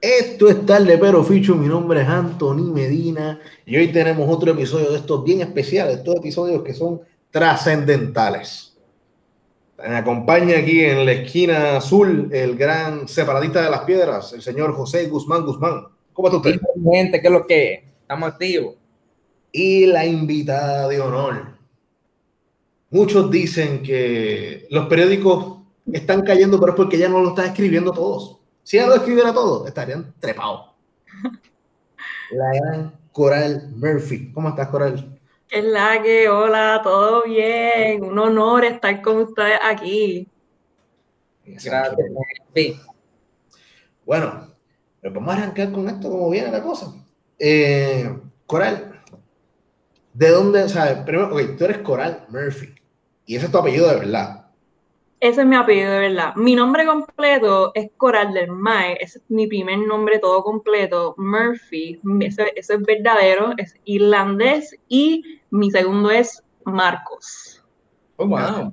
Esto es tarde pero ficho, mi nombre es Anthony Medina y hoy tenemos otro episodio de estos bien especiales, estos episodios que son trascendentales. Me acompaña aquí en la esquina azul el gran separadista de las piedras, el señor José Guzmán Guzmán. ¿Cómo está usted? Gente, ¿qué es lo que? Estamos activos. Y la invitada de honor. Muchos dicen que los periódicos están cayendo, pero es porque ya no lo están escribiendo todos. Si ella lo escribiera todo, estarían trepados. La gran Coral Murphy. ¿Cómo estás, Coral? ¿Qué es la que? Hola, todo bien. Un honor estar con ustedes aquí. Gracias. Sí. Bueno, pues vamos a arrancar con esto, como viene la cosa. Eh, Coral, ¿de dónde? O sea, primero, ok, tú eres Coral Murphy. Y ese es tu apellido de verdad. Ese es mi apellido de verdad. Mi nombre completo es Coral del Mar. Ese es mi primer nombre todo completo, Murphy. Ese, ese es verdadero, es irlandés. Y mi segundo es Marcos. Oh, wow.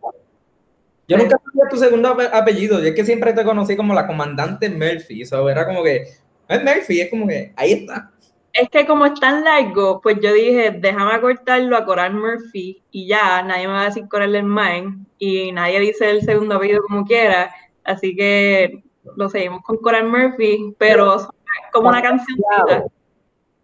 Yo nunca sabía tu segundo ape- apellido. Yo es que siempre te conocí como la comandante Murphy. Eso era como que. Es Murphy, es como que. Ahí está. Es que como es tan largo, pues yo dije, déjame acortarlo a Coral Murphy y ya, nadie me va a decir Coral del Mar y nadie dice el segundo apellido como quiera, así que lo seguimos con Coral Murphy, pero como una cancioncita.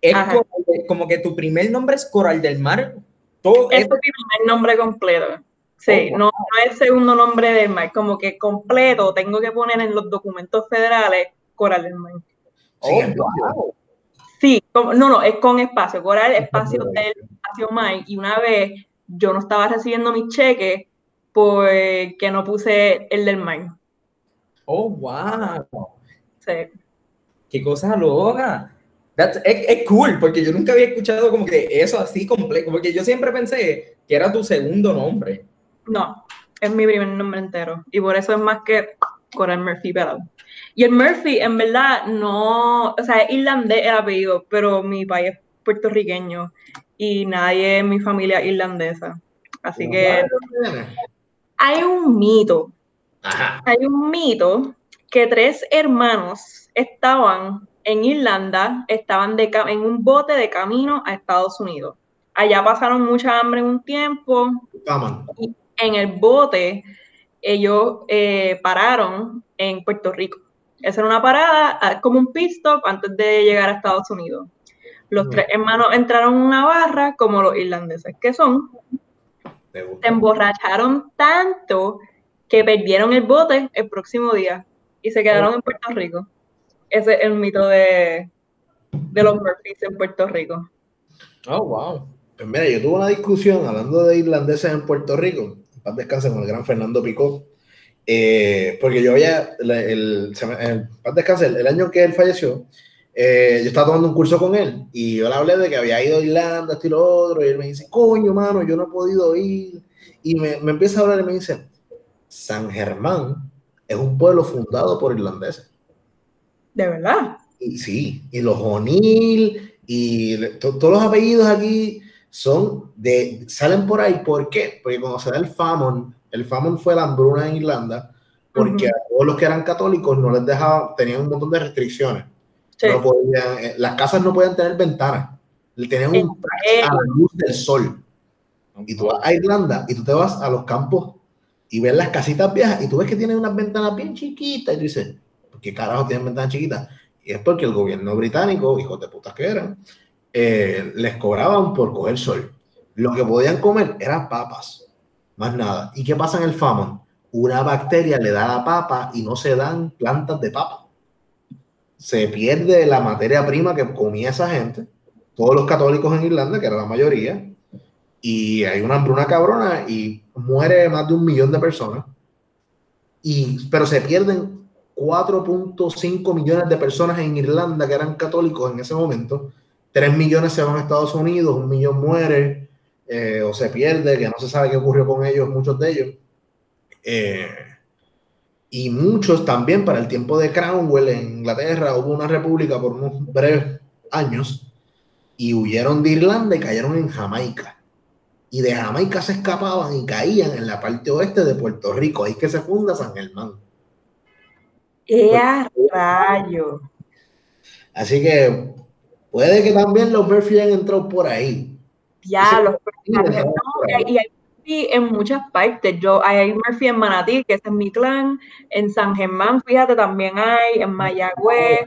Es como, que- como que tu primer nombre es Coral del Mar. Todo es es primer nombre completo. Sí, Oh, no, no es el segundo nombre del mar, como que completo tengo que poner en los documentos federales Coral del Mar. Oh, wow. Sí, como- no, no, es con espacio, Coral, espacio del espacio mar. Y una vez yo no estaba recibiendo mis cheques porque no puse el del mar. Oh, wow. Sí. Qué cosa loca. That's- es, es cool, porque yo nunca había escuchado como que eso así completo, porque yo siempre pensé que era tu segundo nombre. No, es mi primer nombre entero. Y por eso es más que Coral Murphy pelado. Y el Murphy, en verdad, no, o sea, es irlandés el apellido, pero mi país es puertorriqueño y nadie en mi familia es irlandesa. Así que hay un mito, Ajá. hay un mito que tres hermanos estaban en Irlanda, estaban de en un bote de camino a Estados Unidos. Allá pasaron mucha hambre en un tiempo, Aman. en el bote, ellos eh, pararon en Puerto Rico. Esa era una parada, ah, como un pit stop antes de llegar a Estados Unidos. Los Ujú. tres hermanos entraron en una barra, como los irlandeses que son, se emborracharon tanto que perdieron el bote el próximo día y se quedaron en Puerto Rico. Ese es el mito de, de los Murphys en Puerto Rico. Oh, wow. Pues mira, yo tuve una discusión hablando de irlandeses en Puerto Rico, paz descanse con el gran Fernando Picó, eh, porque yo había, el, el, me- en paz descanse, el, el año que él falleció, eh, yo estaba tomando un curso con él y yo le hablé de que había ido a Irlanda, esto y lo otro, y él me dice, coño, mano, yo no he podido ir. Y me, me empieza a hablar y me dice, San Germán es un pueblo fundado por irlandeses. De verdad. Y sí, y los O'Neill y to- todos los apellidos aquí son de, salen por ahí, ¿por qué? Porque cuando se da el famine, el famine fue la hambruna en Irlanda, porque Ujú. a todos los que eran católicos no les dejaban, tenían un montón de restricciones. Sí. No podían, eh, las casas no podían tener ventanas, tenían ¿En un a la luz del sol. Y tú vas a Irlanda y tú te vas a los campos y ves las casitas viejas y tú ves que tienen unas ventanas bien chiquitas y tú dices, ¿por qué carajo tienen ventanas chiquitas? Y es porque el gobierno británico, hijos de putas que eran, eh, les cobraban por coger sol. Lo que podían comer eran papas, más nada. ¿Y qué pasa en el famine? Una bacteria le da la papa y no se dan plantas de papa. Se pierde la materia prima que comía esa gente, todos los católicos en Irlanda, que era la mayoría, y hay una hambruna cabrona y muere más de un millón de personas. Y, pero se pierden 4.5 millones de personas en Irlanda que eran católicos en ese momento. 3 millones se van a Estados Unidos, un millón muere eh, o se pierde, que no se sabe qué ocurrió con ellos, muchos de ellos. Eh, y muchos también para el tiempo de Cromwell en Inglaterra hubo una república por unos breves años y huyeron de Irlanda y cayeron en Jamaica. Y de Jamaica se escapaban y caían en la parte oeste de Puerto Rico. Ahí es que se funda San Germán. ¡Ea rayo! Así que puede que también los Murphy hayan entrado por ahí. Ya, los personajes. No, y hay Murphy en muchas partes. Yo, hay Murphy en Manatí, que ese es mi clan. En San Germán, fíjate, también hay. En Mayagüez.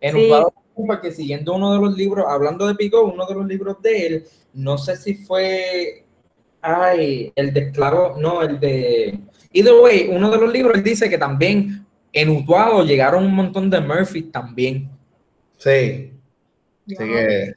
En sí. un porque siguiendo uno de los libros, hablando de Pico, uno de los libros de él, no sé si fue. Ay, el de esclavo, no, el de. Either way, uno de los libros dice que también en Utuado llegaron un montón de Murphy también. Sí. Así que.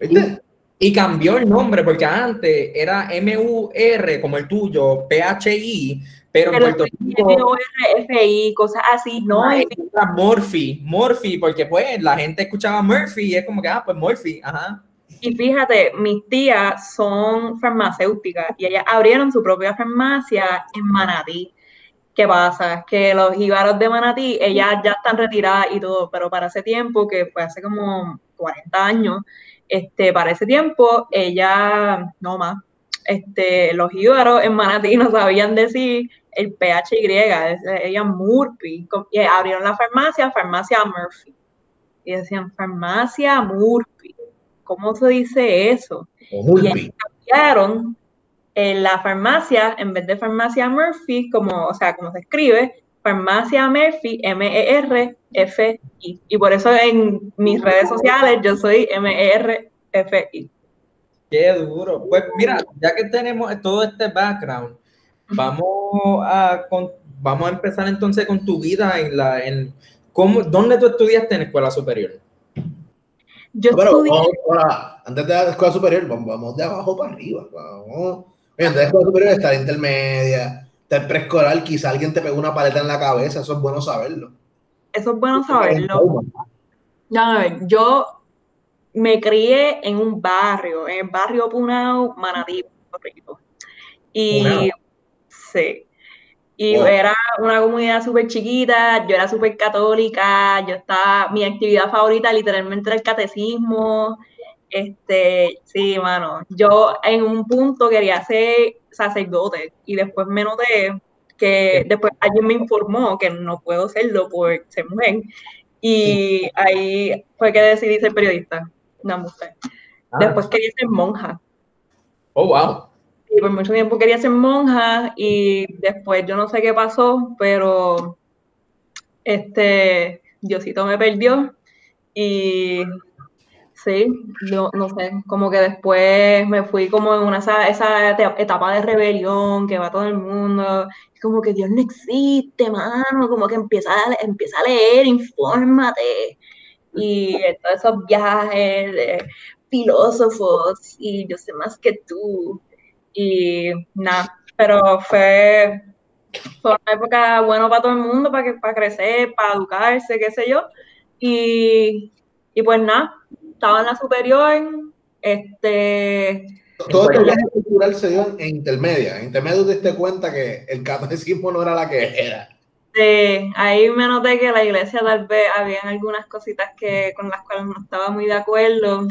¿Viste? Y cambió el nombre porque antes era M-U-R como el tuyo, P-H-I, pero, pero en Puerto Rico. M-U-R-F-I, cosas así, no. Era Morphy, Morphy, porque pues la gente escuchaba Murphy y es como que, ah, pues Morphy, ajá. Y fíjate, mis tías son farmacéuticas y ellas abrieron su propia farmacia en Manatí. ¿Qué pasa? Que los jibaros de Manatí, ellas ya están retiradas y todo, pero para ese tiempo, que fue hace como 40 años, este, para ese tiempo, ella, no más, este, los jíbaros en Manatí no sabían decir el PHY, ella Murphy, y abrieron la farmacia, farmacia Murphy, y decían farmacia Murphy, ¿cómo se dice eso? Y cambiaron en la farmacia, en vez de farmacia Murphy, como, o sea, como se escribe, farmacia Murphy, M-E-R-F-I. Y por eso en mis redes sociales yo soy M-E-R-F-I. Qué duro. Pues mira, ya que tenemos todo este background, vamos a, vamos a empezar entonces con tu vida en la... En, ¿cómo, ¿Dónde tú estudiaste en escuela superior? Yo estudié... antes de la escuela superior, vamos de abajo para arriba. Vamos. La escuela superior está la intermedia, el preescolar, quizá alguien te pegó una paleta en la cabeza, eso es bueno saberlo. Eso es bueno saberlo. No, yo me crié en un barrio, en el barrio Punao, Manatí, Puerto Y sí. Y era una comunidad súper chiquita, yo era súper católica, yo estaba, mi actividad favorita literalmente era el catecismo. Este, sí, mano, yo en un punto quería ser sacerdote y después me noté que después alguien me informó que no puedo serlo por ser mujer y ahí fue que decidí ser periodista. No, mujer. Ah. Después quería ser monja. Oh, wow. Y por mucho tiempo quería ser monja y después yo no sé qué pasó, pero este Diosito me perdió y Sí, yo no sé, como que después me fui como en una esa, etapa de rebelión que va todo el mundo, como que Dios no existe, mano, como que empieza a, empieza a leer, infórmate, y todos esos viajes de filósofos, y yo sé más que tú, y nada, pero fue, fue una época buena para todo el mundo, para, que, para crecer, para educarse, qué sé yo, y, y pues nada, estaba en la superior, este... Todo el viaje cultural se dio en intermedia. En intermedia te diste cuenta que el catolicismo no era la que era. Sí, ahí me noté que la iglesia tal vez había algunas cositas que con las cuales no estaba muy de acuerdo.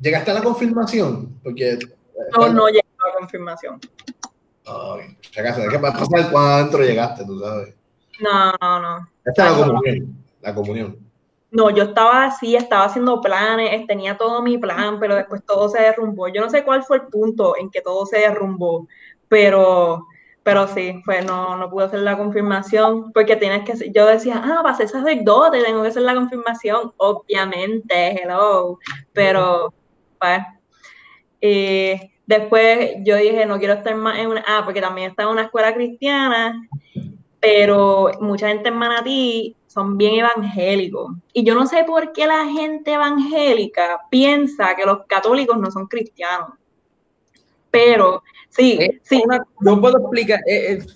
¿Llegaste a la confirmación? Porque no, no llegué a la confirmación. Ay, ¿de qué pasar cuando adentro llegaste, tú sabes? No, no, no. Esta es la comunión. La comunión. No, yo estaba así, estaba haciendo planes, tenía todo mi plan, pero después todo se derrumbó. Yo no sé cuál fue el punto en que todo se derrumbó, pero, pero sí, fue, no, no pude hacer la confirmación, porque tienes que, yo decía, ah, para ser sacerdote tengo que hacer la confirmación, obviamente, hello, pero, pues, después yo dije, no quiero estar más en una, ah, porque también estaba en una escuela cristiana, pero mucha gente en Manatí son bien evangélicos. Y yo no sé por qué la gente evangélica piensa que los católicos no son cristianos. Pero sí, sí. yo puedo explicar, eh, eh,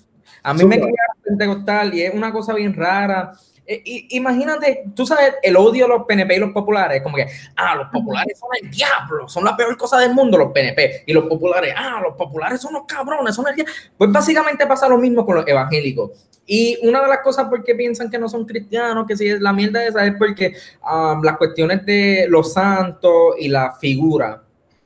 a mí me queda pentecostal y es una cosa bien rara eh, imagínate, tú sabes, el odio a los PNP y los populares, como que, ah, los populares son el diablo, son la peor cosa del mundo, los PNP, y los populares, ah, los populares son los cabrones, son el diablo. Pues básicamente pasa lo mismo con los evangélicos. Y una de las cosas por qué piensan que no son cristianos, que si es la mierda esa, es porque um, las cuestiones de los santos y la figura.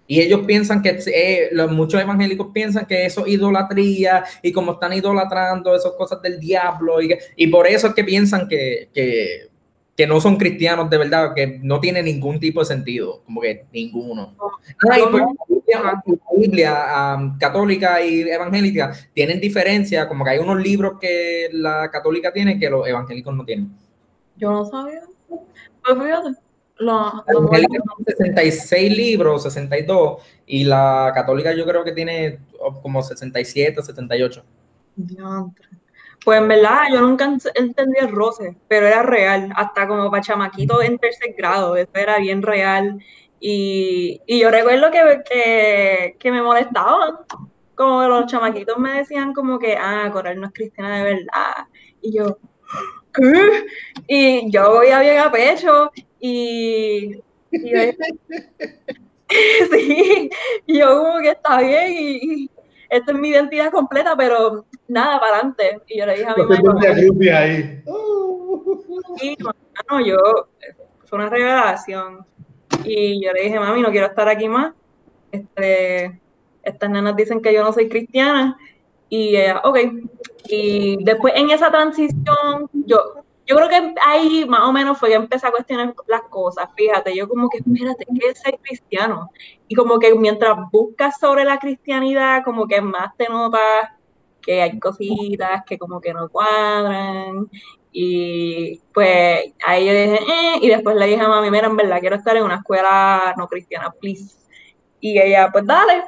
Y ellos piensan que, eh, muchos evangélicos piensan que eso es idolatría y como están idolatrando esas cosas del diablo y, por eso es que piensan que no son cristianos de verdad, que no tiene ningún tipo de sentido, como que ninguno. Ah, pues, la Biblia um, católica y evangélica tienen diferencia, como que hay unos libros que la católica tiene que los evangélicos no tienen. Yo no sabía. Pues fíjate. La, 66 libros, 62, y la católica yo creo que tiene como 67, 78. Pues en verdad, yo nunca entendí el roce, pero era real, hasta como para chamaquito en tercer grado, eso era bien real. Y, y yo recuerdo que, que, que, me molestaban, como los chamaquitos me decían como que, ah, Coral no es cristiana de verdad. Y yo, ¿qué? Y yo voy a bien a pecho y, sí, y yo como que está bien y esta es mi identidad completa, pero nada, para adelante. Y yo le dije a mi mamá. ahí. Y no, yo, fue una revelación. Y yo le dije, mami, no quiero estar aquí más. Este, estas nenas dicen que yo no soy cristiana. Y ella, ok. Y después en esa transición, yo, yo creo que ahí más o menos fue que empecé a cuestionar las cosas. Fíjate, yo como que, espérate, ¿qué es ser cristiano? Y como que mientras buscas sobre la cristianidad, como que más te notas que hay cositas que como que no cuadran. Y pues ahí yo dije, eh, y después le dije a mami, mira, en verdad quiero estar en una escuela no cristiana, please. Y ella, pues dale.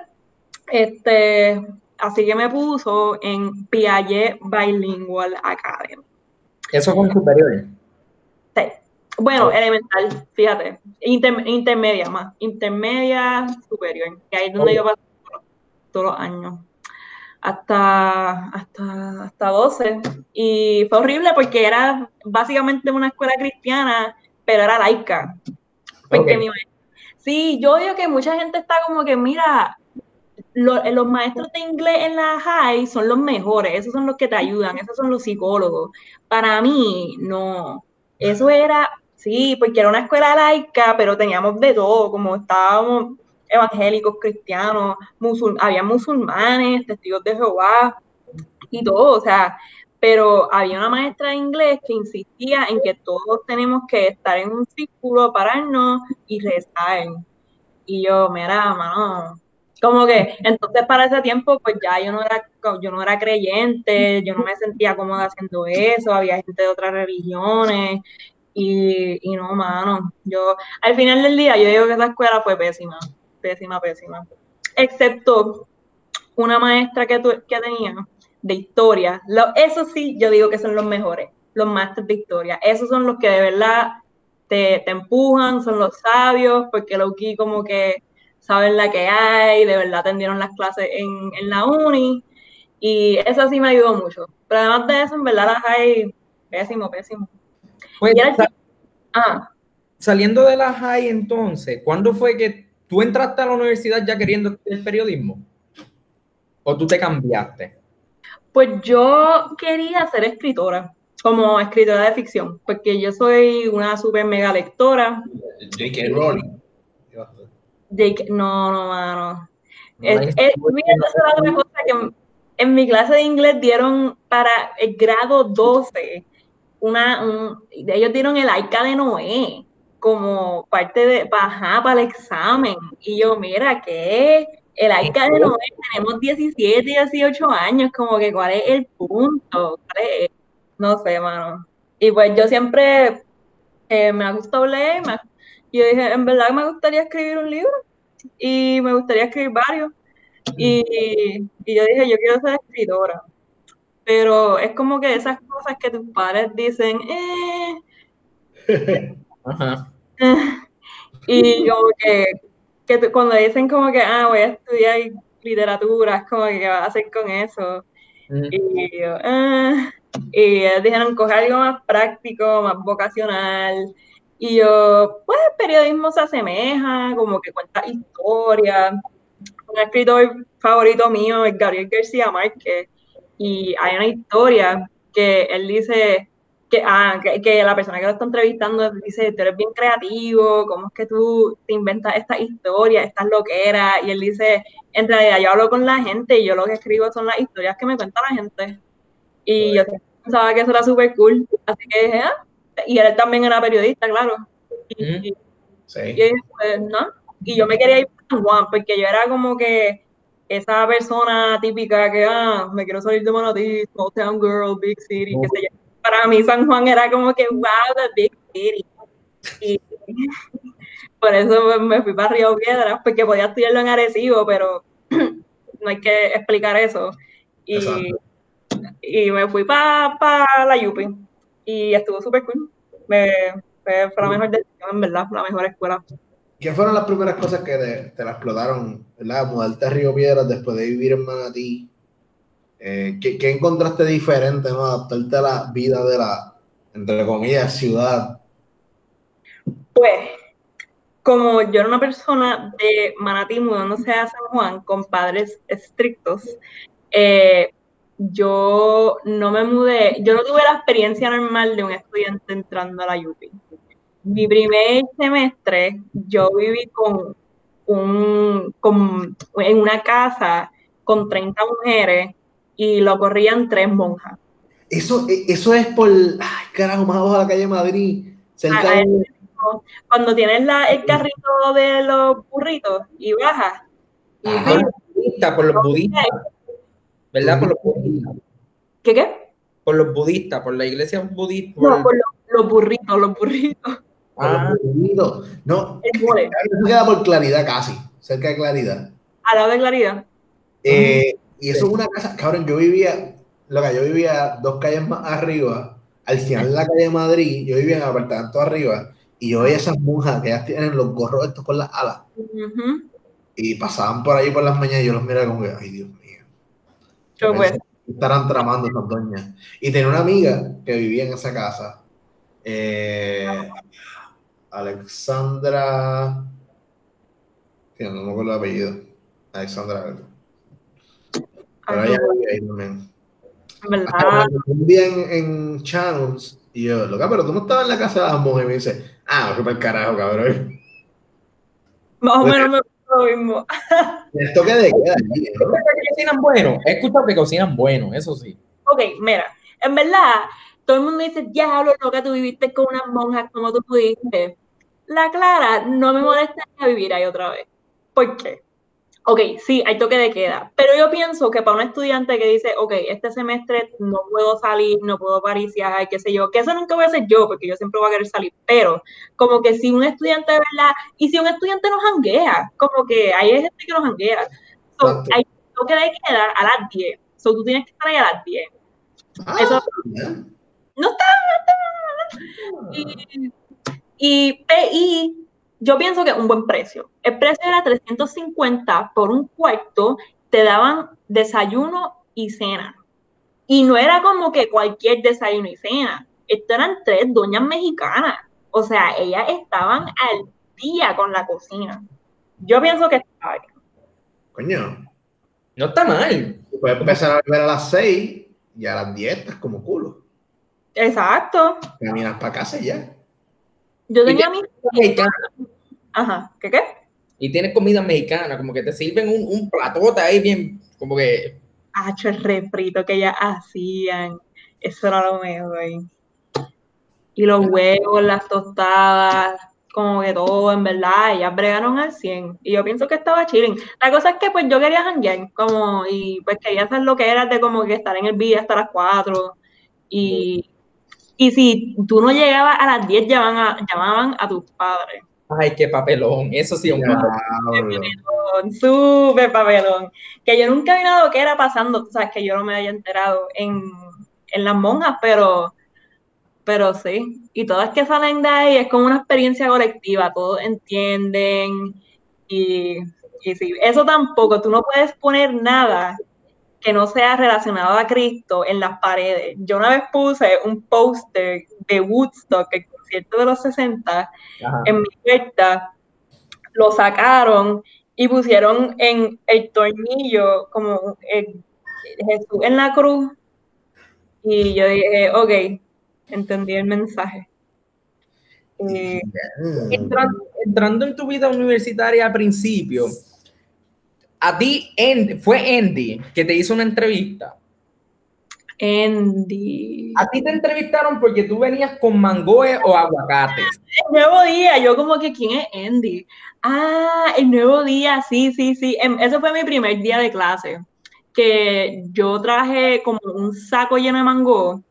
Este, así que me puso en Piaget Bilingual Academy. ¿Eso con superior? Sí. Bueno, elemental, fíjate. intermedia más. Intermedia, superior. Que ahí es donde yo paso todos los años. Hasta, hasta, hasta 12. Y fue horrible porque era básicamente una escuela cristiana, pero era laica. sí, yo digo que mucha gente está como que, mira, eh, los maestros de inglés en la high son los mejores, esos son los que te ayudan, esos son los psicólogos. Para mí, no. Eso era, sí, porque era una escuela laica, pero teníamos de todo, como estábamos evangélicos, cristianos, había musulmanes, testigos de Jehová y todo, o sea, pero había una maestra de inglés que insistía en que todos tenemos que estar en un círculo, pararnos y rezar. Y yo, mira, mano, como que, entonces para ese tiempo, pues ya yo no era, yo no era creyente, yo no me sentía cómoda haciendo eso, había gente de otras religiones, y, y no, mano, yo, al final del día, yo digo que esa escuela fue pésima, pésima, pésima. Excepto una maestra que, que tenía de historia. Lo, eso sí, yo digo que son los mejores, los maestros de historia. Esos son los que de verdad te, te empujan, son los sabios, porque lo que como que saben la que hay, de verdad atendieron las clases en, en la uni y eso sí me ayudó mucho. Pero además de eso, en verdad las hay pésimo, pésimo. Pues, ah. Saliendo de la high entonces, ¿cuándo fue que tú entraste a la universidad ya queriendo el periodismo? ¿O tú te cambiaste? Pues yo quería ser escritora, como escritora de ficción, porque yo soy una super mega lectora. J.K. Rowling no, no, mano. Es, es, otra cosa que en mi clase de inglés dieron para el grado 12, una, ellos dieron el AICA de Noé como parte de, para, para el examen. Y yo, mira, ¿qué? El AICA de Noé, tenemos 17, 18 años, como que cuál es el punto, No sé, mano. Y pues yo siempre eh, me ha gustado leer, me y yo dije, en verdad me gustaría escribir un libro y me gustaría escribir varios. Y, y yo dije, yo quiero ser escritora. Pero es como que esas cosas que tus padres dicen, eh. Ajá. Y como que, que cuando dicen como que, ah, voy a estudiar literatura, es como que, ¿qué vas a hacer con eso? Y yo, ah. Y ellos dijeron, coge algo más práctico, más vocacional. Y yo, pues el periodismo se asemeja, como que cuenta historias. Un escritor favorito mío es Gabriel García Márquez. Y hay una historia que él dice que, ah, que, la persona que lo está entrevistando dice, tú eres bien creativo, ¿cómo es que tú te inventas esta historia, estas loqueras? Y él dice, en realidad yo hablo con la gente y yo lo que escribo son las historias que me cuenta la gente. Y yo pensaba que eso era súper cool. Así que dije, ah, y él también era periodista, claro. Y, y- Sí. y pues, no. Y yo me quería ir para San Juan, porque yo era como que esa persona típica que, ah, me quiero salir de Manatí, small town girl, big city, qué sé yo. Para mí San Juan era como que, wow, the big city. Y por eso me fui para Río Piedras, porque podía estudiarlo en Arecibo, pero no hay que explicar eso. Y, y me fui para la Yupi y estuvo súper cool. Me, fue, fue la mejor decisión, en verdad, la mejor escuela. ¿Qué fueron las primeras cosas que te, te la explotaron, ¿verdad? Mudarte a Río Piedras después de vivir en Manatí. Eh, ¿qué, qué encontraste diferente, no? Adaptarte a la vida de la, entre comillas, ciudad. Pues, como yo era una persona de Manatí mudándose a San Juan con padres estrictos, eh, yo no me mudé, yo no tuve la experiencia normal de un estudiante entrando a la UPI. Mi primer semestre yo viví con un, con, en una casa con 30 mujeres y lo corrían tres monjas. Eso, eh, eso es por, ay, carajo, más abajo de la calle Madrid, cerca Ah, de... Cuando tienes la, el carrito de los burritos y bajas, y Ajá. Por los budistas, por los budistas. ¿Verdad? Por los budistas. ¿Qué qué? Por los budistas, por la iglesia budista. por No, el- por los, los burritos, los burritos. Ah, Bonito. No, El mole, eso queda por claridad casi, cerca de claridad. al lado de claridad. Eh, y eso es una casa, cabrón, yo vivía, lo que yo vivía dos calles más arriba, al final de la calle de Madrid, yo vivía en apartamento arriba, y yo veía esas monjas que ellas tienen los gorros estos con las alas, y pasaban por ahí por las mañanas y yo los miraba como que, ay Dios mío, Yo, pues, ¿qué estarán tramando esas doñas. Y tenía una amiga que vivía en esa casa, eh, Alexandra, no me acuerdo el apellido, Alexandra algo. Pero ay, ella vivía ahí también. verdad. un día en, en Channels, y yo, loca, pero tú no estabas en la casa de las mujeres, y me dice, ah, qué para el carajo, cabrón. Más o menos me lo mismo. El toque de queda ¿no? que cocinan bueno. He escuchado que cocinan bueno, eso sí. Ok, mira, en verdad, todo el mundo dice, diablo, loca, tú viviste con unas monjas, como tú pudiste? La Clara no me molestaría vivir ahí otra vez. ¿Por qué? Ok, sí, hay toque de queda, pero yo pienso que para un estudiante que dice, ok, este semestre no puedo salir, no puedo pariciar, qué sé yo, que eso nunca voy a hacer yo, porque yo siempre voy a querer salir, pero como que si un estudiante de verdad, y si un estudiante nos janguea, como que hay gente que nos janguea, so, hay toque de queda a las 10, so tú tienes que estar ahí a las 10. Ah, Eso-. No está, no está. Y, y, y yo pienso que es un buen precio. El precio era 350 por un cuarto, te daban desayuno y cena. Y no era como que cualquier desayuno y cena. Esto eran tres doñas mexicanas. O sea, ellas estaban al día con la cocina. Yo pienso que está bien. Coño, No está mal. puedes empezar a beber a las 6 y a las 10 estás como culo. Exacto. Caminas para casa y ya. Yo tenía mi... Ajá, ¿qué qué? Y tienes comida mexicana, como que te sirven un, un platote ahí bien, como que Hacho, el refrito que ellas hacían. Eso era lo mejor. Y los huevos, las tostadas, como que todo, en verdad, ellas bregaron al 100. Y yo pienso que estaba chilling. La cosa es que pues yo quería janguear, como, y pues quería hacer lo que era de como que estar en el video hasta las 4. Y, y si tú no llegabas a las 10, llamaban a, llamaban a tus padres. Ay, qué papelón. Eso sí, un papelón. Diablo. papelón, súper papelón. Que yo nunca vi nada que era pasando, tú sabes que yo no me haya enterado en, en las monjas, pero, pero sí. Y todas que salen de ahí es como una experiencia colectiva, todos entienden. Y, y sí, eso tampoco, tú no puedes poner nada que no sea relacionado a Cristo en las paredes. Yo una vez puse un póster de Woodstock, el concierto de los 60, Ajá. en mi puerta, lo sacaron y pusieron en el tornillo como el- Jesús en la cruz. Y yo dije, ok, entendí el mensaje. Eh. Entrando, entrando en tu vida universitaria al principio, a ti Andy- fue Andy que te hizo una entrevista. Andy. A ti te entrevistaron porque tú venías con mangoes o aguacates. El nuevo día, yo como que, ¿quién es Andy? Ah, el nuevo día, sí, sí, sí. Em, Ese fue mi primer día de clase, que yo traje como un saco lleno de mango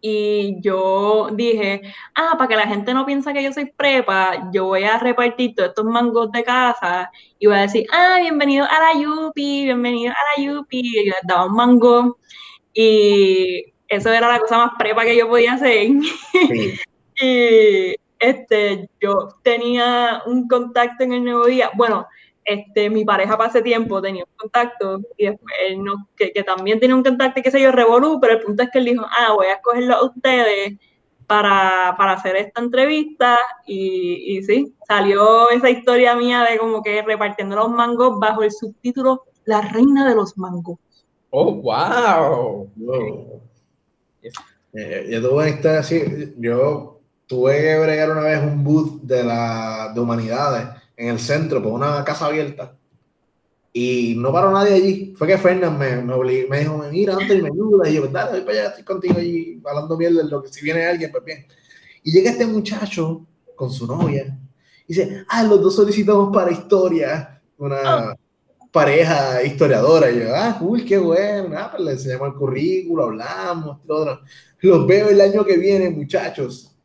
y yo dije, ah, para que la gente no piense que yo soy prepa, yo voy a repartir todos estos mangos de casa y voy a decir, ah, bienvenido a la Yupi, bienvenido a la Yupi, y yo les daba un mango y eso era la cosa más prepa que yo podía hacer. Sí. y este, yo tenía un contacto en el nuevo día, bueno, este, mi pareja para ese tiempo tenía un contacto y después él no, que, que también tenía un contacto y qué sé yo, revolú, pero el punto es que él dijo, ah, voy a escogerlo a ustedes para, para hacer esta entrevista y, y sí, salió esa historia mía de como que repartiendo los mangos bajo el subtítulo La reina de los mangos. Oh, wow. Wow. Eh, yo tuve. Yo tuve que bregar una vez un booth de, la, de humanidades en el centro por una casa abierta. Y no paró nadie allí. Fue que Fernan me, me, obligó- me dijo, mira, antes me ayuda. Y yo, dale, voy para allá, estoy contigo allí, hablando mierda de lo que si viene alguien, pues bien. Y llega este muchacho con su novia. Y dice, ah, los dos solicitamos para historia. Una pareja historiadora. Y yo, ah, cool, qué bueno. Ah, pues le enseñamos el currículo, hablamos, todo. Los veo el año que viene, muchachos.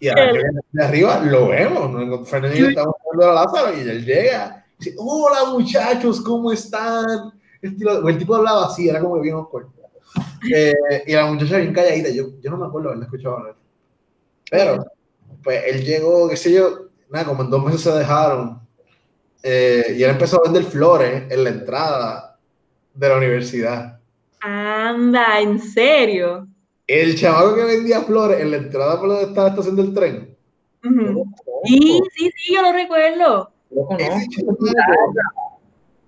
Y que de arriba lo vemos. Fernando y estamos hablando a Lázaro y él llega. Y dice, hola muchachos, ¿cómo están? Estilo- el tipo hablaba así, era como que bien awkward. Eh, y la muchacha bien calladita. Yo, yo no me acuerdo haberla escuchado hablar. Pero, pues él llegó, qué sé yo, nada, como en dos meses se dejaron. Eh, y él empezó a vender flores en la entrada de la universidad. Anda, ¿en serio? El chamaco que vendía flores en la entrada por donde estaba la estación del tren. Sí, sí, sí, yo lo recuerdo. Lo conozco.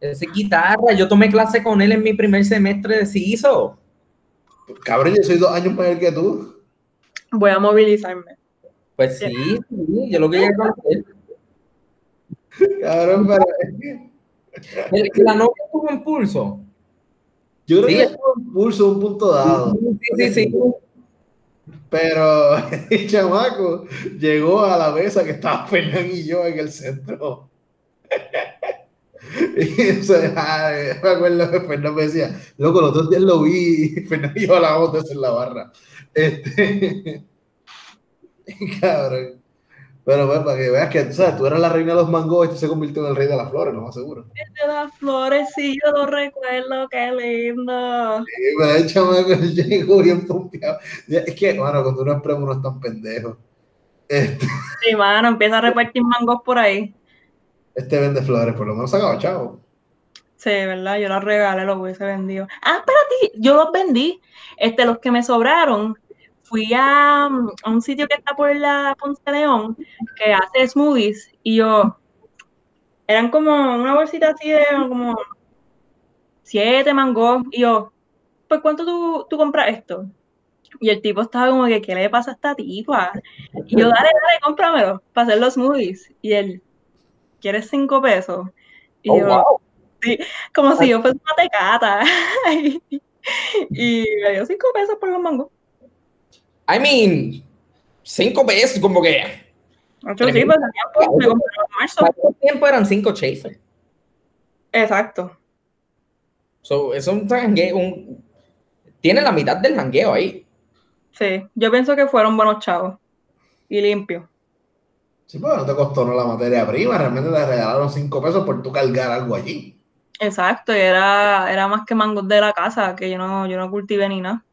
Ese guitarra, yo tomé clase con él en mi primer semestre de CISO. Cabrón, yo soy dos años mayor que tú. Voy a movilizarme. Pues sí, sí, yo lo que llegué a conocer. Cabrón, El- La novia tuvo un pulso. yo creo Sí. que es un pulso, un punto dado. Sí, sí, sí. Pero el chamaco llegó a la mesa que estaba Fernán y yo en el centro. Y eso, ay, me acuerdo que Fernán me decía, loco, los otros días lo vi, y Fernán y yo hablábamos de eso en la barra. Este, cabrón. Pero pues, para que veas que tú sabes, tú eras la reina de los mangos y tú se convirtió en el rey de las flores, lo más seguro. De las flores, sí, yo lo recuerdo, qué lindo. Pero el chamaco él llegó bien pompeado. Es que, bueno, cuando uno es primo uno es tan pendejo. Este, Sí, mano, empieza a repartir mangos por ahí. este vende flores, por lo menos sacaba chavo. Sí, ¿verdad? Yo los regalé, los hubiese vendido. Ah, espérate, yo los vendí. Este, los que me sobraron, fui a, mm, a un sitio que está por la Ponce de León, que hace smoothies, y yo, eran como una bolsita así de como siete mangos, y yo, ¿por cuánto tú, tú compras esto? Y el tipo estaba como que, ¿qué le pasa a esta tipa? Y yo, dale, dale, cómpramelo para hacer los smoothies. Y él, ¿quieres cinco pesos? Y Oh, yo, wow. como si yo fuese una tecata. y me dio cinco pesos por los mangos. I mean, cinco pesos, como que. Ocho, sí, pues tenía pues, me ese tiempo eran cinco chafers. Exacto. So, eso es un jangueo, un- Tiene la mitad del jangueo ahí. Sí, yo pienso que fueron buenos chavos. Y limpios. Sí, pues no te costó no la materia prima, realmente te regalaron cinco pesos por tú cargar algo allí. Exacto, y era, era más que mangos de la casa, que yo no, yo no cultivé ni nada.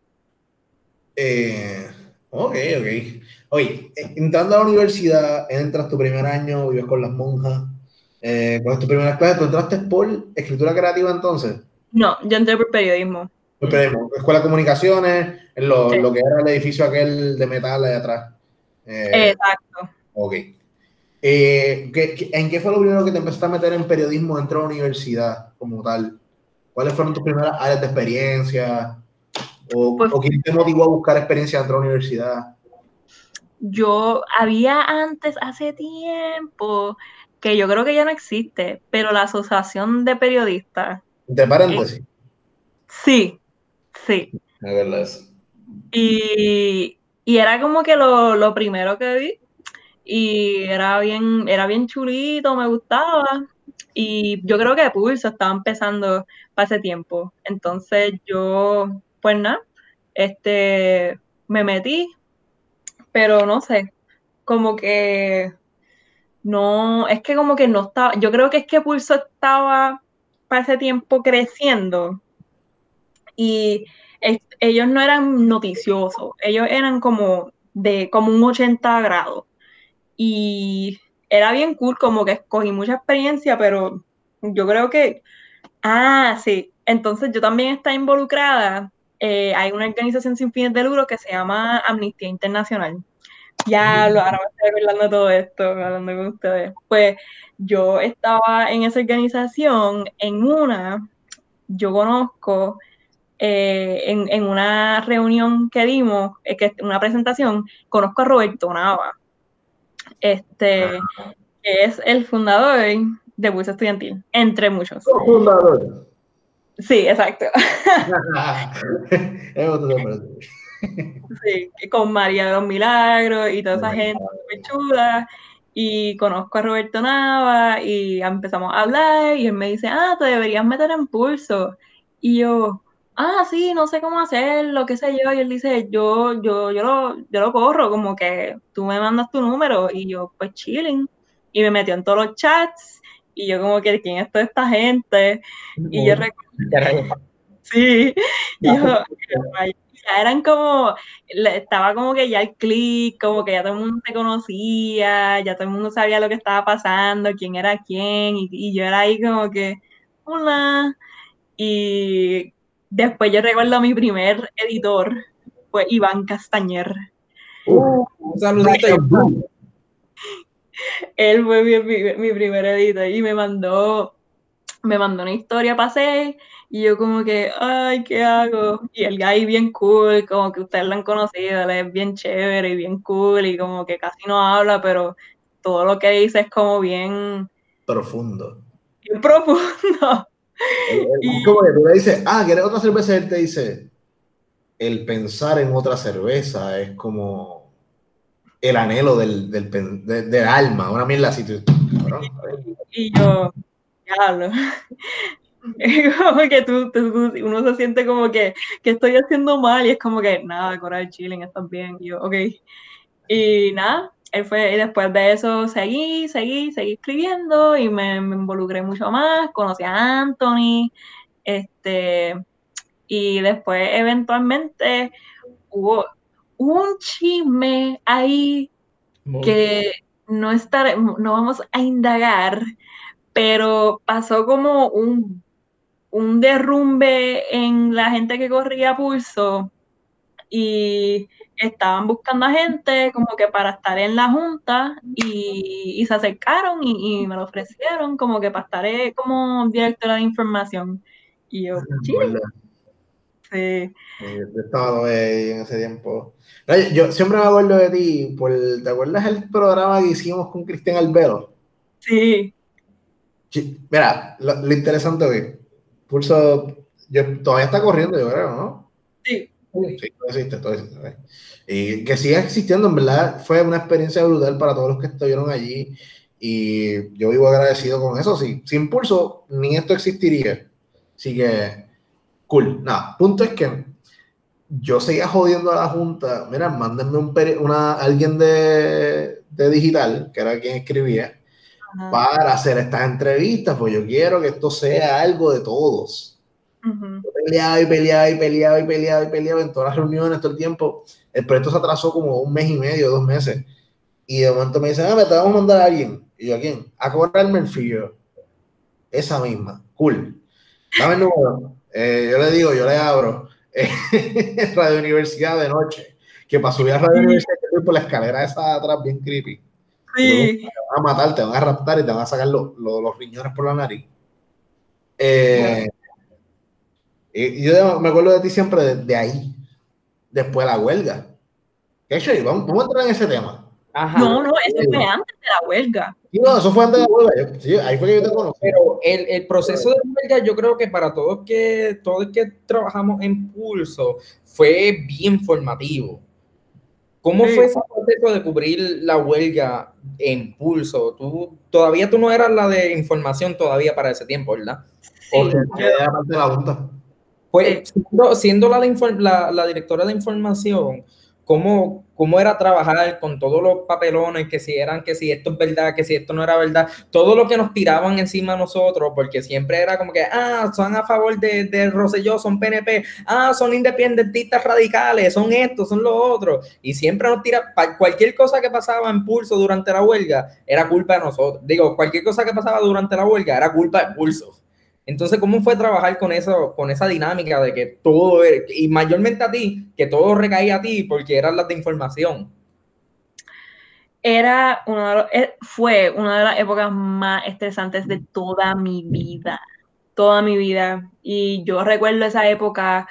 Eh, ok, ok. Oye, eh, entrando a la universidad, entras tu primer año, vives con las monjas, eh, ¿cuál es tu primera clase? ¿Tú entraste por escritura creativa entonces? No, yo entré por periodismo. Esperemos, Escuela de Comunicaciones, en lo, Sí. lo que era el edificio aquel de metal allá atrás. Eh, Exacto. Ok. Eh, ¿qué- qué- ¿En qué fue lo primero que te empezaste a meter en periodismo dentro de la universidad como tal? ¿Cuáles fueron tus primeras áreas de experiencia? ¿O, Pues- o quién te motivó a buscar experiencia dentro de la universidad? Yo había antes, hace tiempo, que yo creo que ya no existe, pero la Asociación de Periodistas, Entre paréntesis. sí, Sí. Es verdad eso. Y, y era como que lo, lo primero que vi. Y era bien, era bien chulito, me gustaba. Y yo creo que Pulso estaba empezando para ese tiempo. Entonces yo, pues nada, este, me metí, pero no sé, como que no, es que como que no estaba, yo creo que es que Pulso estaba para ese tiempo creciendo y ellos no eran noticiosos, ellos eran como de como un 80 grados y era bien cool, como que escogí mucha experiencia, pero yo creo que, ah, sí, entonces yo también estaba involucrada, eh, hay una organización sin fines de lucro que se llama Amnistía Internacional. Ya lo, ahora me estoy hablando todo esto, hablando con ustedes. Pues yo estaba en esa organización, en una, yo conozco, eh, en, en, una reunión que dimos, eh, que una presentación, conozco a Roberto Nava, este, que es el fundador de Pulso Estudiantil, entre muchos. Fundador. Sí, exacto. sí, con María de los Milagros y toda esa gente muy chula. Y conozco a Roberto Nava y empezamos a hablar y él me dice, ah, te deberías meter en pulso. Y yo, ah, sí, no sé cómo hacerlo, qué sé yo. Y él dice, yo, yo, yo lo, yo lo corro, como que tú me mandas tu número. Y yo, pues chilling. Y me metió en todos los chats. Y yo como que, ¿quién es toda esta gente? Y yo recuerdo... Sí, y yo, ya eran como, estaba como que ya el clic, como que ya todo el mundo se conocía, ya todo el mundo sabía lo que estaba pasando, quién era quién, y, yo era ahí como que, hola. Y después yo recuerdo a mi primer editor, fue Iván Castañer. Uh, un saludito, Él fue mi, mi, primer editor y me mandó, me mandó una historia para hacer y yo como que, ay, ¿qué hago? Y el guy bien cool, como que ustedes lo han conocido, él es bien chévere y bien cool y como que casi no habla, pero todo lo que dice es como bien... Profundo. Bien profundo. y, como que tú le dices, ah, ¿quieres otra cerveza? Y él te dice, el pensar en otra cerveza es como el anhelo del, del, del, alma, una mierda así. Y yo, diablo. como que tú, uno se siente como que, que estoy haciendo mal y es como que, nada, Coral chilling, estás bien. Y yo, ok. Y nada, él fue, y después de eso seguí, seguí, seguí escribiendo y me, involucré mucho más, conocí a Anthony, este, y después eventualmente hubo un chisme ahí que no, estar, no vamos a indagar, pero pasó como un un derrumbe en la gente que corría pulso y estaban buscando a gente como que para estar en la junta y, se acercaron y, me lo ofrecieron como que para estar eh, como directora de información. Y yo, sí. Sí. Yo estaba ahí en ese tiempo. Yo siempre me acuerdo de ti, por, ¿te acuerdas el programa que hicimos con Cristian Albero? Sí. Mira, lo, lo interesante es Pulso yo, todavía está corriendo, yo creo, ¿no? Sí. Sí, todo existe, todo existe. Y que siga existiendo, en verdad, fue una experiencia brutal para todos los que estuvieron allí. Y yo vivo agradecido con eso. Sí, sin Pulso, ni esto existiría. Así que, cool. Nada, punto es que yo seguía jodiendo a la Junta. Mira, mándenme un una, alguien de, de digital, que era quien escribía para hacer estas entrevistas, pues yo quiero que esto sea algo de todos. peleaba y peleaba y peleaba y peleaba y peleaba en todas las reuniones todo el tiempo. El proyecto se atrasó como un mes y medio, dos meses. Y de momento me dicen, ah, me te vamos a mandar a alguien. Y yo, ¿a quién? A cobrarme el fío. Esa misma. Cool. Dame el número. Eh, yo le digo, yo le abro. Radio Universidad de noche. Que para subir a Radio Universidad, que por la escalera esa atrás, bien creepy. Sí. Te van a matar, te van a raptar y te van a sacar los, los, riñones por la nariz. Eh, y, yo me acuerdo de ti siempre de, ahí, después de la huelga. De hecho, vamos, vamos, a entrar en ese tema. No, no, eso fue antes de la huelga. no, eso fue antes de la huelga. Sí, ahí fue que yo te conocí. Pero el, el proceso de huelga, yo creo que para todos que, todos que trabajamos en Pulso, fue bien formativo. ¿Cómo fue ese proceso de cubrir la huelga en Pulso? Tú, todavía tú no eras la de información todavía para ese tiempo, ¿verdad? Sí, era parte de la junta. Pues siendo, siendo la, de la, la directora de información, cómo, cómo era trabajar con todos los papelones, que si eran, que si esto es verdad, que si esto no era verdad, todo lo que nos tiraban encima a nosotros, porque siempre era como que, ah, son a favor de, de Rosselló, son PNP, ah, son independentistas radicales, son estos, son los otros, y siempre nos tira, cualquier cosa que pasaba en Pulso durante la huelga, era culpa de nosotros, digo, cualquier cosa que pasaba durante la huelga, era culpa de Pulso. Entonces, ¿cómo fue trabajar con eso, con esa dinámica de que todo, y mayormente a ti, que todo recaía a ti porque eran las de información? Era una eh, fue una de las épocas más estresantes de toda mi vida, toda mi vida. Y yo recuerdo esa época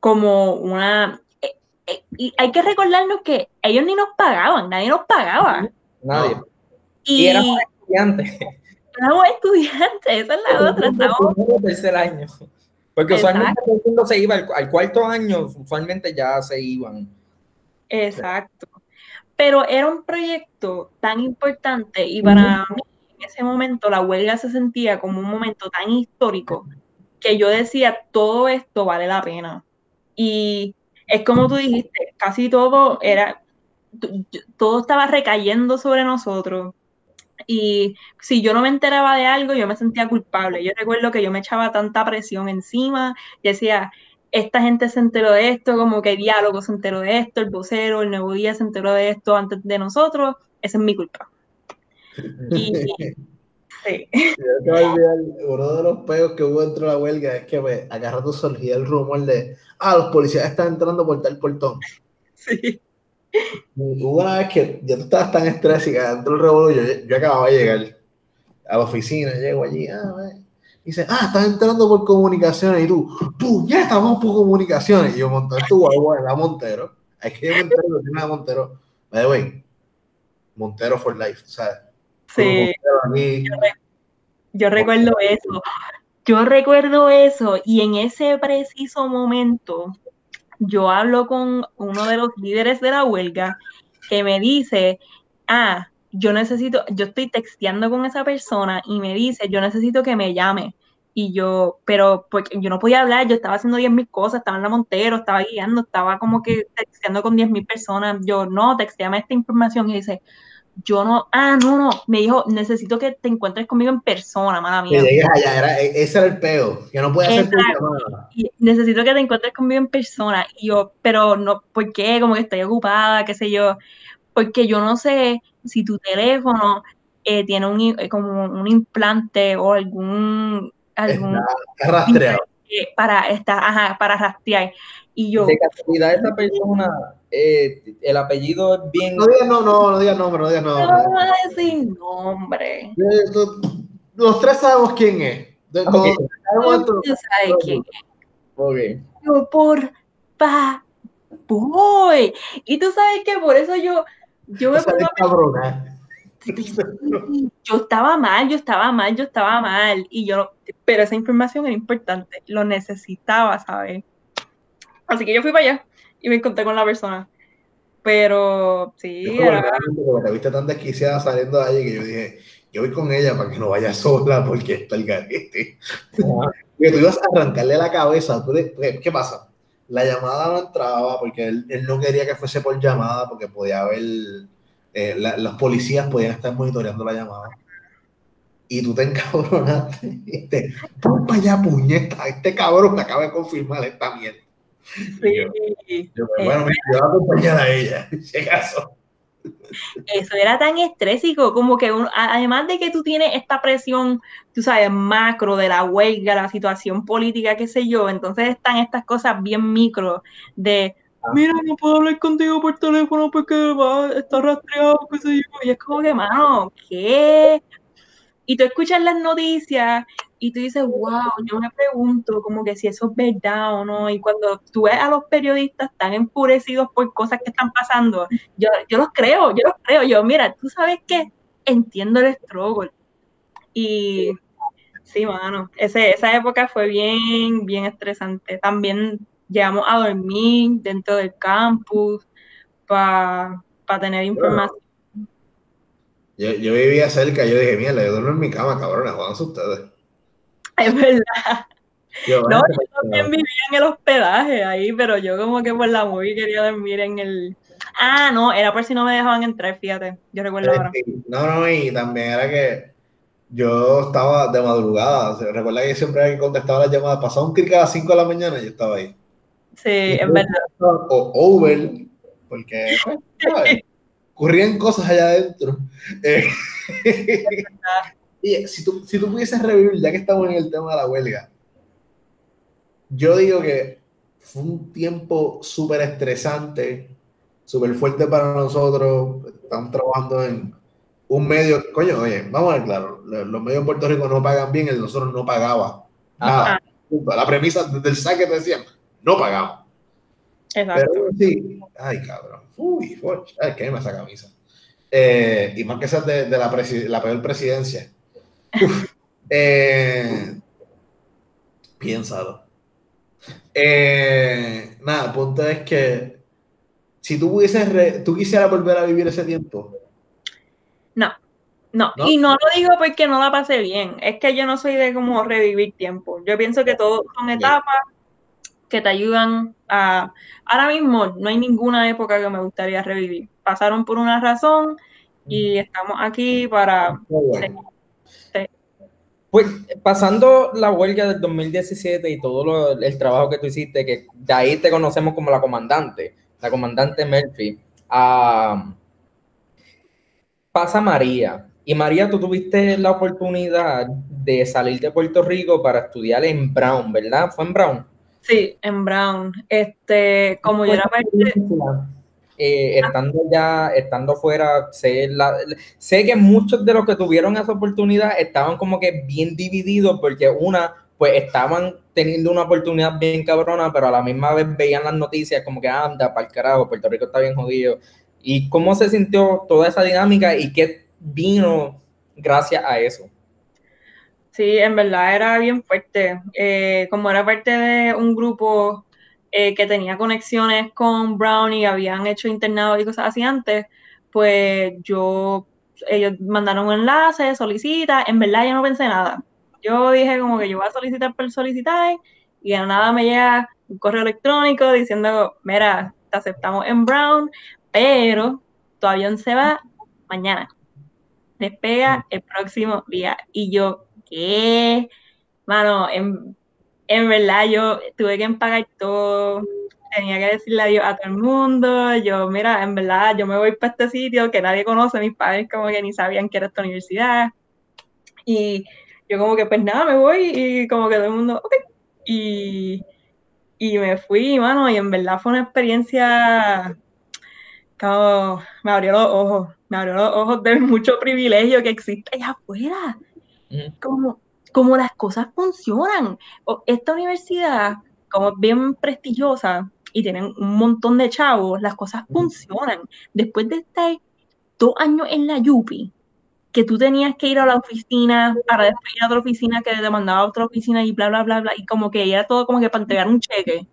como una... Eh, eh, y hay que recordarnos que ellos ni nos pagaban, nadie nos pagaba. Nadie. Y, y estudiantes Estamos estudiantes, esa es la otra. Estamos tercer año. Porque usualmente mundo se iba al, cuarto año, usualmente ya se iban. Exacto. Pero era un proyecto tan importante y para mí en ese momento la huelga se sentía como un momento tan histórico que yo decía, todo esto vale la pena. Y es como tú dijiste, casi todo era, todo estaba recayendo sobre nosotros y si yo no me enteraba de algo, yo me sentía culpable. Yo recuerdo que yo me echaba tanta presión encima, y decía, esta gente se enteró de esto, como que diálogo se enteró de esto, el vocero, el nuevo día se enteró de esto antes de nosotros, esa es mi culpa. Y, sí. uno de los peos que hubo dentro de la huelga es que me agarrando surgía el rumor de, ah, los policías están entrando por tal portón. Sí. Hubo una vez que ya tú estabas tan estresada dentro del revolución, yo, yo, acababa de llegar a la oficina, llego allí, ah, dice, ah, estás entrando por comunicaciones, y tú, tú, ya estamos por comunicaciones, y yo monté tu guagua en la Montero, es que yo me de la Montero, by the way, Montero for life, ¿sabes? Sí, yo, yo recuerdo eso, yo recuerdo eso, y en ese preciso momento, yo hablo con uno de los líderes de la huelga que me dice, ah, yo necesito, yo estoy texteando con esa persona y me dice, yo necesito que me llame. Y yo, pero porque yo no podía hablar, yo estaba haciendo 10.000 cosas, estaba en la Montero, estaba guiando, estaba como que texteando con 10.000 personas. Yo, no, texteame esta información. Y dice, yo no, ah, no, no, me dijo, necesito que te encuentres conmigo en persona, mala mía. Que llegues allá, era, e, ese era el peo, que no puede hacer y Necesito que te encuentres conmigo en persona. Y yo, pero no, ¿por qué? Como que estoy ocupada, qué sé yo. Porque yo no sé si tu teléfono eh, tiene un, eh, como un implante o algún... algún rastreado. Para, estar, ajá, para rastrear. Y yo... De casualidad esa persona eh, el apellido es bien. No digas no, no, no digas nombre, no digas nombre. No voy a decir nombre. Los tres sabemos quién es. Okay. Sabemos quién es. Okay. Yo por pa voy. Y tú sabes que por eso yo, yo me pongo. Yo estaba mal, yo estaba mal, yo estaba mal. Y yo, pero esa información era importante, lo necesitaba, ¿sabes? Así que yo fui para allá y me encontré con la persona. Pero sí, era... Te viste tan desquiciada saliendo de allí que yo dije, yo voy con ella para que no vaya sola porque está el garete. que tú ibas a arrancarle la cabeza. ¿Qué pasa? La llamada no entraba porque él, él, no quería que fuese por llamada porque podía haber, eh, la, los policías podían estar monitoreando la llamada. Y tú te encabronaste y te, para allá, puñeta, este cabrón me acaba de confirmar esta mierda. Sí. bueno, me voy a acompañar a ella, si acaso. Eso era tan estrésico, como que además de que tú tienes esta presión, tú sabes, macro de la huelga, la situación política, qué sé yo, entonces están estas cosas bien micro de, ah. mira, no puedo hablar contigo por teléfono porque va, está rastreado, qué sé yo, y es como que, mano, ¿qué? Y tú escuchas las noticias y tú dices, wow, yo me pregunto como que si eso es verdad o no. Y cuando tú ves a los periodistas tan enfurecidos por cosas que están pasando, yo, yo los creo, yo los creo. Yo, mira, tú sabes que entiendo el struggle. Y sí, mano, ese, esa época fue bien, bien estresante. También llegamos a dormir dentro del campus para tener información. Yo, yo, vivía cerca, yo dije, mira, yo duermo en mi cama, cabrones, jodanse ustedes. Es verdad. no, yo también vivía en el hospedaje ahí, pero yo como que por la movie quería dormir en el... Ah, no, era por si no me dejaban entrar, fíjate, yo recuerdo ahora. No, no, y también era que yo estaba de madrugada, recuerda que siempre que contestaba las llamadas, pasaba un clic a las 5 de la mañana y yo estaba ahí. Sí, es verdad. O over, porque pues, ocurrían cosas allá adentro. Eh, y si tú, si tú pudieses revivir, ya que estamos en el tema de la huelga, yo digo que fue un tiempo súper estresante, súper fuerte para nosotros. Estamos trabajando en un medio, coño, oye, vamos a ver claro, los medios en Puerto Rico no pagan bien, el nosotros no pagaba nada. La premisa desde el saque te decían, no pagamos. Exacto. Pero sí, ay cabrón, uy, ay, qué esa camisa. Eh, y más que esa de, de la, la, peor presidencia. Eh, piénsalo. Eh, nada, el punto es que si tú pudieses, tú quisieras volver a vivir ese tiempo. No, no, y no lo digo porque no la pasé bien, es que yo no soy de como revivir tiempo. Yo pienso que todo son etapas que te ayudan a... Ahora mismo no hay ninguna época que me gustaría revivir. Pasaron por una razón y estamos aquí para... Pues pasando la huelga del 2017 y todo el trabajo que tú hiciste, que de ahí te conocemos como la comandante, la comandante Murphy, pasa María. Y María, tú tuviste la oportunidad de salir de Puerto Rico para estudiar en Brown, ¿verdad? ¿Fue en Brown? Sí, en Brown. Este, como yo era parte... Eh, estando ya, estando fuera, sé, sé que muchos de los que tuvieron esa oportunidad estaban como que bien divididos porque una, pues estaban teniendo una oportunidad bien cabrona, pero a la misma vez veían las noticias como que anda, para el carajo, Puerto Rico está bien jodido. ¿Y cómo se sintió toda esa dinámica y qué vino gracias a eso? Sí, en verdad era bien fuerte. Eh, como era parte de un grupo eh, que tenía conexiones con Brown y habían hecho internados y cosas así antes, pues yo, ellos mandaron un enlace, solicita, en verdad yo no pensé nada. Yo dije como que yo voy a solicitar por solicitar y de nada me llega un correo electrónico diciendo, mira, te aceptamos en Brown, pero tu avión se va mañana. Despega el próximo día. Y yo, ¿qué? Mano, en, en verdad yo tuve que empagar todo, tenía que decirle adiós a todo el mundo, yo, mira, en verdad yo me voy para este sitio que nadie conoce, mis padres como que ni sabían que era esta universidad, y yo como que pues nada, me voy, y como que todo el mundo, ok, y, y me fui, mano, y en verdad fue una experiencia como me abrió los ojos, me abrió los ojos de mucho privilegio que existe allá afuera. Como, como las cosas funcionan. Esta universidad, como es bien prestigiosa y tienen un montón de chavos, las cosas funcionan. Después de estar dos años en la Yupi, que tú tenías que ir a la oficina para después ir a otra oficina que te mandaba a otra oficina y bla, bla, bla, bla, y como que era todo como que para entregar un cheque.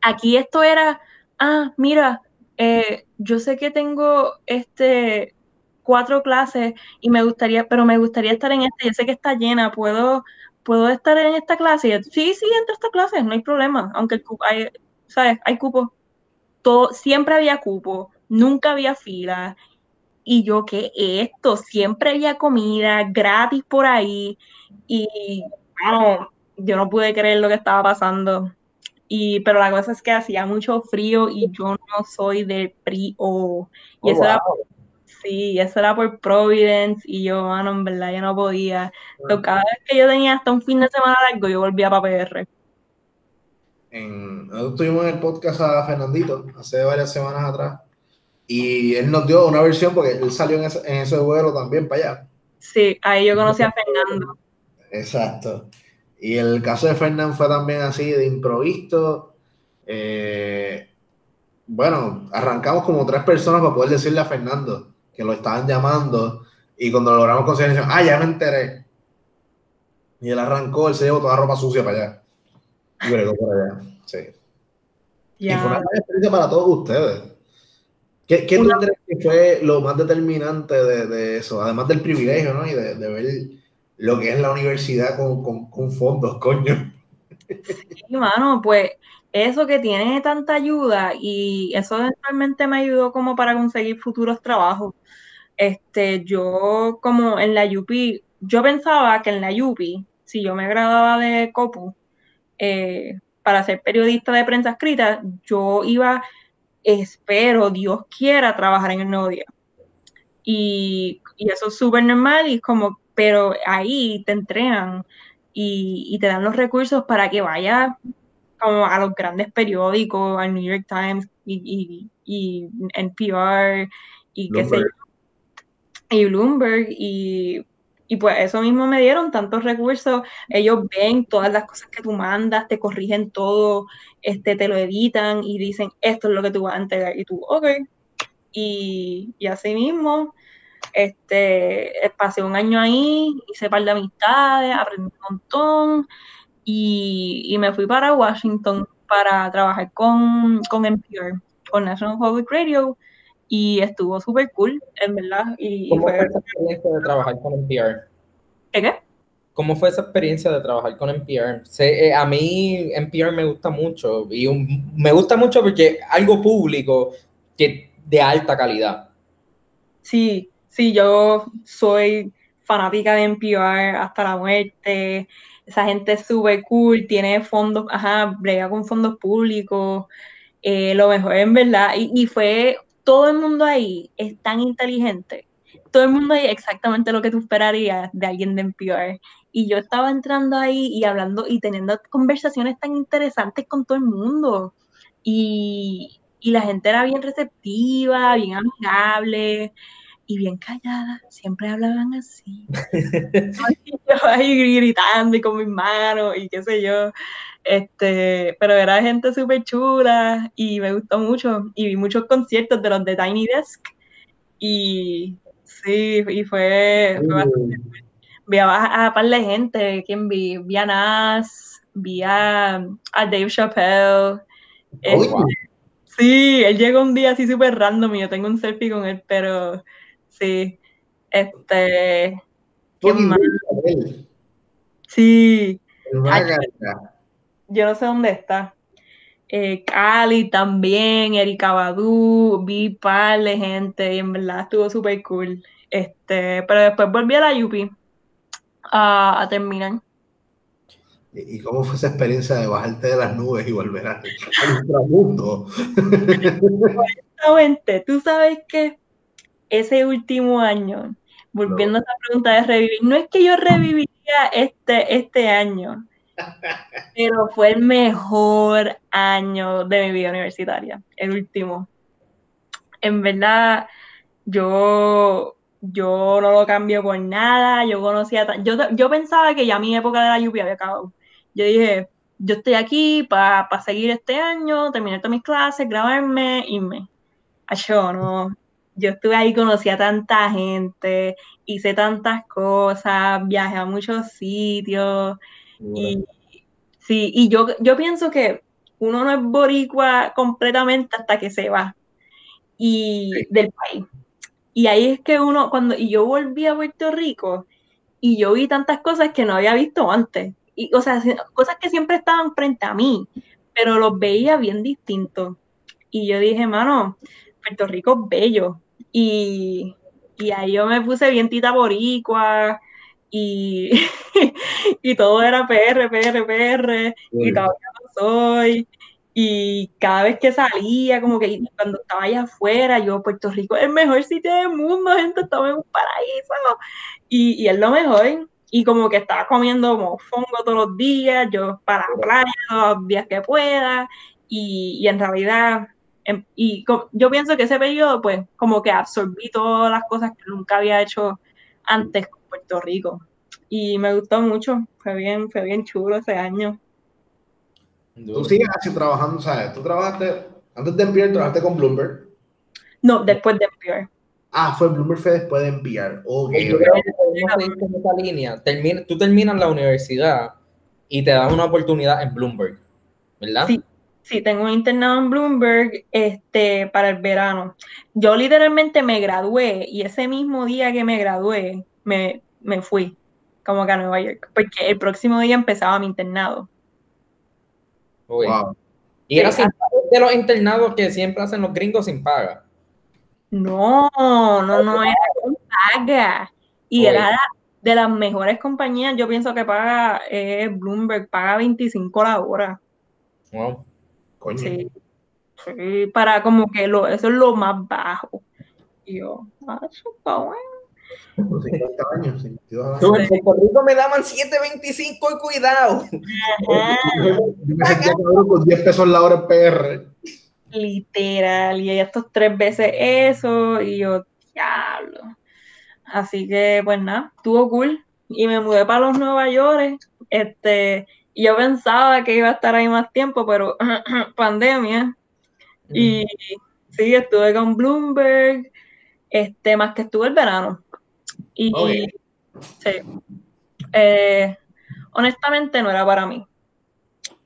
Aquí esto era, ah, mira, eh, yo sé que tengo este cuatro clases y me gustaría, pero me gustaría estar en esta, yo sé que está llena, puedo, puedo estar en esta clase. Sí, sí, entre esta clase, no hay problema, aunque el cupo, hay, ¿sabes? Hay cupo. Todo, siempre había cupo, nunca había fila. Y yo, ¿qué esto? Siempre había comida gratis por ahí. Y, bueno, yo no pude creer lo que estaba pasando. Y, pero la cosa es que hacía mucho frío y yo no soy de frío. Y oh, eso era Sí, eso era por Providence y yo, mano, en verdad, yo no podía. cada vez que yo tenía hasta un fin de semana largo, yo volvía para PR. En, nosotros tuvimos en el podcast a Fernandito hace varias semanas atrás y él nos dio una versión porque él salió en ese, en ese vuelo también para allá. Sí, ahí yo conocí a Fernando. Exacto. Y el caso de Fernando fue también así, de improviso. Eh, bueno, arrancamos como tres personas para poder decirle a Fernando que lo estaban llamando. Y cuando lo logramos conseguir, ah, ya me enteré. Y él arrancó, él se llevó toda la ropa sucia para allá. Y bregó por allá. Sí. Y fue una experiencia para todos ustedes. ¿Qué, qué tú crees que fue lo más determinante de, de, eso? Además del privilegio, ¿no? Y de, de, ver lo que es la universidad con, con, con fondos, coño. Sí, mano, pues eso que tiene tanta ayuda y eso realmente me ayudó como para conseguir futuros trabajos. Este, yo como en la UP, yo pensaba que en la UP si yo me graduaba de COPU, eh, para ser periodista de prensa escrita, yo iba, espero, Dios quiera, trabajar en el nuevo día. Y, eso es súper normal y como, pero ahí te entrenan y, te dan los recursos para que vayas como a los grandes periódicos, al New York Times y, y, y NPR y qué sé yo, y Bloomberg y y pues eso mismo me dieron tantos recursos. Ellos ven todas las cosas que tú mandas, te corrigen todo, este, te lo editan y dicen, esto es lo que tú vas a entregar. Y tú, ok. Y, y así mismo, este, pasé un año ahí, hice par de amistades, aprendí un montón y, y me fui para Washington para trabajar con, con NPR, con National Public Radio y estuvo súper cool, en verdad. Y, ¿Cómo fue, esa experiencia de trabajar con NPR? ¿Qué? ¿Cómo fue esa experiencia de trabajar con NPR? Eh, a mí NPR me gusta mucho y me gusta mucho porque algo público que de alta calidad. Sí, sí, yo soy fanática de NPR hasta la muerte. Esa gente es súper cool, tiene fondos, ajá, brega con fondos públicos. Eh, lo mejor en verdad. Y, y fue todo el mundo ahí es tan inteligente. Todo el mundo ahí exactamente lo que tú esperarías de alguien de NPR. Y yo estaba entrando ahí y hablando y teniendo conversaciones tan interesantes con todo el mundo. Y, y la gente era bien receptiva, bien amigable y bien callada. Siempre hablaban así. yo ahí gritando y con mis manos y qué sé yo. Este, pero era gente súper chula y me gustó mucho. Y vi muchos conciertos de los de Tiny Desk. Y sí, y fue, bastante. Vi a, a, par de gente. ¿Quién vi? Vi a Nas, vi a, Dave Chappelle. Este, sí, él llegó un día así súper random y yo tengo un selfie con él, pero sí. Este. ¿Quién? Sí yo no sé dónde está. Eh, Cali también, Erika Badu, vi par de gente y en verdad estuvo súper cool. Este, pero después volví a la UP a, terminar. ¿Y cómo fue esa experiencia de bajarte de las nubes y volver a nuestro mundo? tú sabes que ese último año, volviendo a esa pregunta de revivir, no es que yo reviviría este, este año, pero fue el mejor año de mi vida universitaria, el último. En verdad, yo, yo no lo cambio por nada. Yo conocía, yo, yo pensaba que ya mi época de la lluvia había acabado. Yo dije, yo estoy aquí para seguir este año, terminar todas mis clases, grabarme, irme. Yo no, yo estuve ahí, conocí a tanta gente, hice tantas cosas, viajé a muchos sitios, y, sí, y yo, yo pienso que uno no es boricua completamente hasta que se va y del país. Y ahí es que uno, cuando y yo volví a Puerto Rico y yo vi tantas cosas que no había visto antes. Y, o sea, cosas que siempre estaban frente a mí, pero los veía bien distintos. Y yo dije, mano, Puerto Rico es bello. Y, y ahí yo me puse bien tita boricua, y, y todo era PR, PR, PR, y todavía no soy. Y cada vez que salía, como que cuando estaba allá afuera, yo, Puerto Rico es el mejor sitio del mundo, gente, estamos en un paraíso. Y, y es lo mejor. Y como que estaba comiendo como fongo todos los días, yo para la playa los días que pueda. Y, y en realidad, em, y yo pienso que ese periodo, pues, como que absorbí todas las cosas que nunca había hecho antes con Puerto Rico. Y me gustó mucho, fue bien, fue bien chulo ese año. Tú sigues así trabajando, ¿sabes? Tú trabajaste, antes de NPR, trabajaste con Bloomberg. No, después de NPR. Ah, fue Bloomberg fue después de NPR. Okay, Yo creo que esa línea. Termina, tú terminas la universidad y te dan una oportunidad en Bloomberg, ¿verdad? Sí, sí, tengo un internado en Bloomberg este, para el verano. Yo literalmente me gradué y ese mismo día que me gradué me, me fui como que a Nueva York, porque el próximo día empezaba mi internado. Uy. Wow. Y era sin paga, de los internados que siempre hacen los gringos sin paga. No, no, no, era con paga. Y era de las mejores compañías, yo pienso que paga eh, Bloomberg, paga 25 la hora. Wow. Coño. Sí, sí, para como que lo, eso es lo más bajo. Y yo, ah, eso está bueno. Con 50 años, 52 años. En Puerto Rico me daban 7.25 y cuidado. Ajá, Yo me sentía cabrón con 10 pesos la hora en PR. literal, y estos tres veces eso, y yo, diablo. Así que, pues nada, estuvo cool. Y me mudé para los Nueva York. Este, yo pensaba que iba a estar ahí más tiempo, pero pandemia. Y sí, estuve con Bloomberg, este, más que estuve el verano. Y sí, eh, honestamente no era para mí,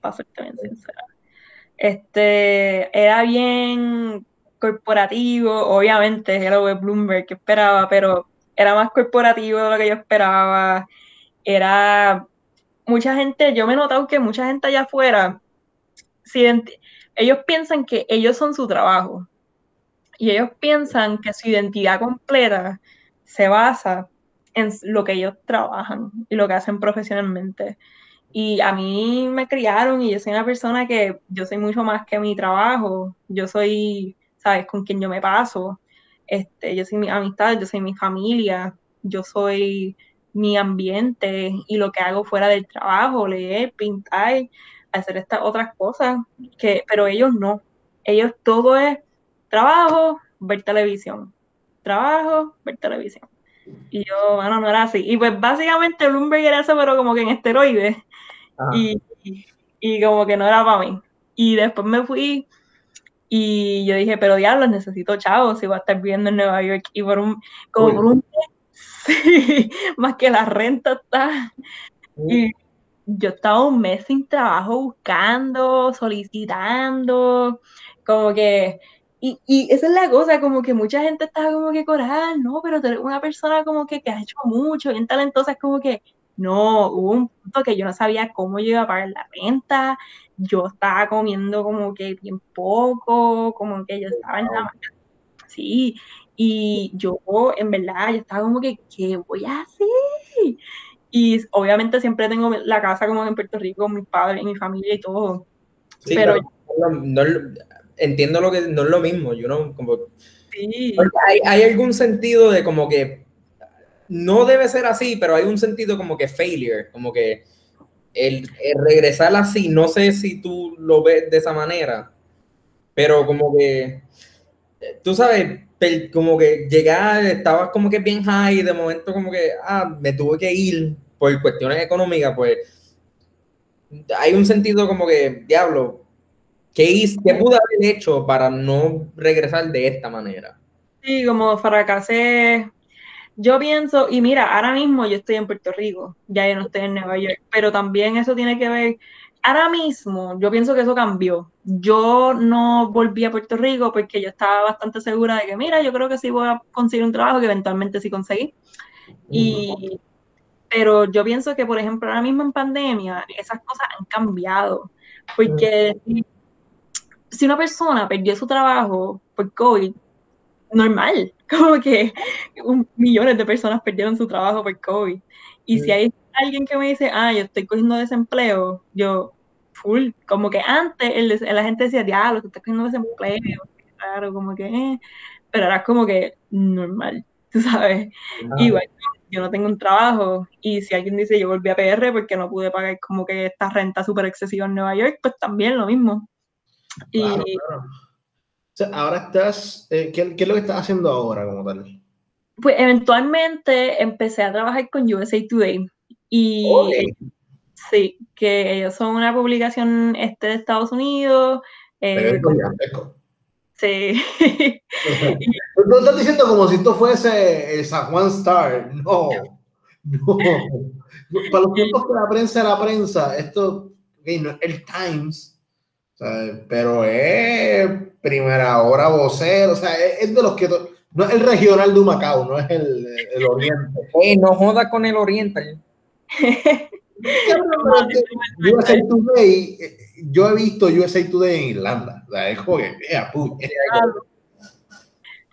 para serte bien sincera. Este, era bien corporativo, obviamente, era de Bloomberg que esperaba, pero era más corporativo de lo que yo esperaba. Era mucha gente, yo me he notado que mucha gente allá afuera, ellos piensan que ellos son su trabajo y ellos piensan que su identidad completa se basa en lo que ellos trabajan y lo que hacen profesionalmente. Y a mí me criaron y yo soy una persona que yo soy mucho más que mi trabajo. Yo soy, ¿sabes?, con quien yo me paso. Este, yo soy mi amistad, yo soy mi familia, yo soy mi ambiente y lo que hago fuera del trabajo, leer, pintar, hacer estas otras cosas, que, pero ellos no. Ellos todo es trabajo, ver televisión. Trabajo, ver televisión. Y yo, bueno, no era así. Y pues básicamente Bloomberg era eso, pero como que en esteroides. Y, y, y como que no era para mí. Y después me fui y yo dije, pero diablos, necesito chavos si voy a estar viviendo en Nueva York. Y por un, como Uy. por un sí, más que la renta está. Y yo estaba un mes sin trabajo buscando, solicitando, como que, y, y esa es la cosa, como que mucha gente estaba como que coral, no, pero tú eres una persona como que, que has hecho mucho, bien talentosa, es como que, no, hubo un punto que yo no sabía cómo yo iba a pagar la renta, yo estaba comiendo como que bien poco, como que yo estaba en la sí, y yo en verdad, yo estaba como que, ¿qué voy a hacer? Y obviamente siempre tengo la casa como en Puerto Rico, con mis padres, mi familia y todo. Sí, pero pero no, no entiendo lo que no es lo mismo. Yo no, como, sí, hay, hay algún sentido de como que no debe ser así, pero hay un sentido como que failure, como que el, el regresar así, no sé si tú lo ves de esa manera, pero como que, tú sabes, como que llegar, estabas como que bien high, de momento como que, ah, me tuve que ir por cuestiones económicas, pues hay un sentido como que, diablo, ¿qué, hice, qué pude haber hecho para no regresar de esta manera? sí, como fracasé. Yo pienso, y mira, ahora mismo yo estoy en Puerto Rico, ya yo no estoy en Nueva York, pero también eso tiene que ver, ahora mismo yo pienso que eso cambió. Yo no volví a Puerto Rico porque yo estaba bastante segura de que, mira, yo creo que sí voy a conseguir un trabajo, que eventualmente sí conseguí. Y, pero yo pienso que, por ejemplo, ahora mismo en pandemia, esas cosas han cambiado. Porque si, una persona perdió su trabajo por COVID, normal, como que un, millones de personas perdieron su trabajo por COVID. Y si hay alguien que me dice, ah, yo estoy cogiendo desempleo, yo, full, como que antes el, la gente decía, diablo, tú estás cogiendo desempleo, claro, como que, eh. pero ahora es como que normal, tú sabes. Ah. Igual yo no tengo un trabajo y si alguien dice yo volví a PR porque no pude pagar como que esta renta súper excesiva en Nueva York, pues también lo mismo. Y Claro, claro. O sea, ahora estás, eh, ¿qué, qué es lo que estás haciendo ahora como tal? Pues eventualmente empecé a trabajar con USA Today y sí, que ellos son una publicación este de Estados Unidos. Eh, sí. no estás diciendo como si esto fuese el San Juan Star, no. No. Para los tiempos que la prensa la prensa, esto, el Times, pero es primera hora vocero, o sea, es, de los que no es el regional de Macao, no es el, el Oriente. no joda con el Oriente. USA Today, yo he visto USA Today en Irlanda, o sea, es como que,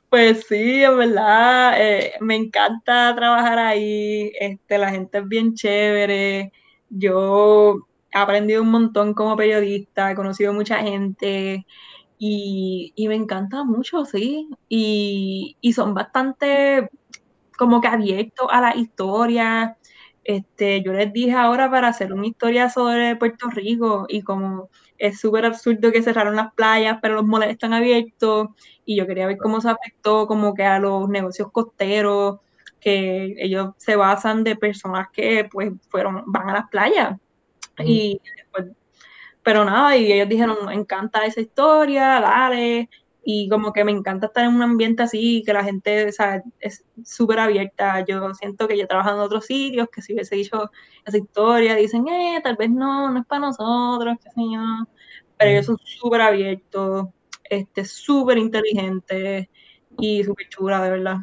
pues sí, en verdad, eh, me encanta trabajar ahí, este, la gente es bien chévere, yo he aprendido un montón como periodista, he conocido mucha gente y, me encanta mucho, sí, y, y, son bastante como que abiertos a la historia. Este, yo les dije ahora para hacer una historia sobre Puerto Rico y como es súper absurdo que cerraron las playas, pero los moles están abiertos y yo quería ver cómo se afectó como que a los negocios costeros, que ellos se basan de personas que pues fueron, van a las playas. Y pero nada, y ellos dijeron, me encanta esa historia, dale, y como que me encanta estar en un ambiente así, que la gente es súper abierta. Yo siento que yo trabajo en otros sitios, que si hubiese dicho esa historia, dicen, eh, tal vez no, no es para nosotros, qué sé. Pero ellos son súper abiertos, este, súper inteligentes y súper chula, de verdad.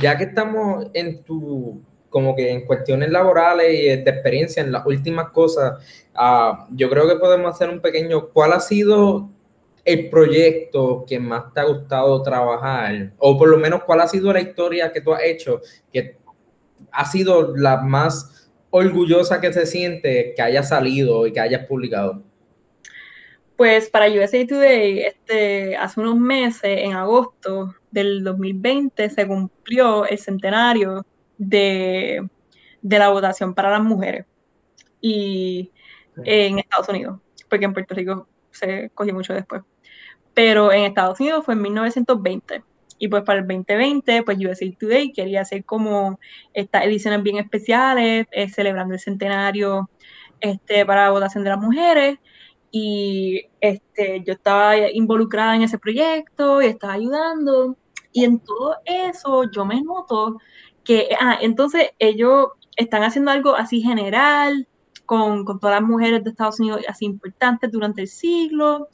Ya que estamos en tu, como que en cuestiones laborales y de experiencia, en las últimas cosas, uh, yo creo que podemos hacer un pequeño, ¿cuál ha sido el proyecto que más te ha gustado trabajar? O por lo menos, ¿cuál ha sido la historia que tú has hecho que ha sido la más orgullosa que se siente que haya salido y que hayas publicado? Pues para USA Today, este, hace unos meses, en agosto del 2020, se cumplió el centenario de, de la votación para las mujeres y en Estados Unidos, porque en Puerto Rico se cogió mucho después. Pero en Estados Unidos fue en 1920. Y pues para el 2020, pues USA Today quería hacer como estas ediciones bien especiales, eh, celebrando el centenario este, para la votación de las mujeres y este, yo estaba involucrada en ese proyecto y estaba ayudando. Y en todo eso yo me noto que, ah, entonces ellos están haciendo algo así general con, con todas las mujeres de Estados Unidos así importantes durante el siglo.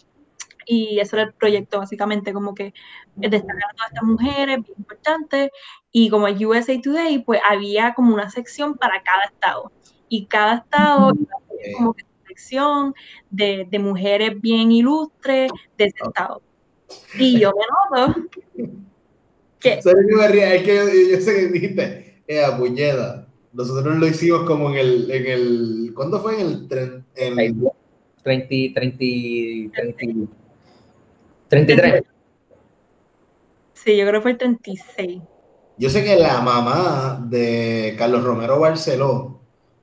Y ese era el proyecto, básicamente, como que destacar a todas estas mujeres bien importantes. Y como el USA Today, pues había como una sección para cada estado. Y cada estado como que de, de mujeres bien ilustres de ese estado. Y yo me noto que... ¿Sabes qué me ría? Es que yo, yo, sé que dijiste, eh, puñeda. Nosotros lo hicimos como en el, en el ¿cuándo fue? En el, en 30, 30, 30, 33. Sí, yo creo que fue el 36. Yo sé que la mamá de Carlos Romero Barceló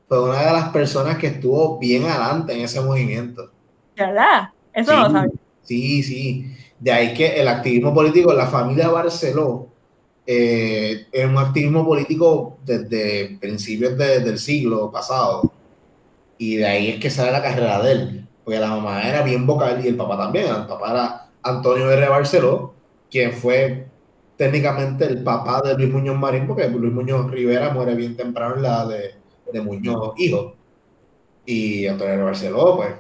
fue una de las personas que estuvo bien adelante en ese movimiento. ¿Verdad? Eso sí, lo sabía. Sí, sí. De ahí que el activismo político, la familia Barceló, eh, es un activismo político desde principios del siglo pasado. Y de ahí es que sale la carrera de él. Porque la mamá era bien vocal y el papá también. El papá era Antonio R. Barceló, quien fue técnicamente el papá de Luis Muñoz Marín, porque Luis Muñoz Rivera muere bien temprano en la de de Muñoz hijo. Y Antonio Barceló, pues,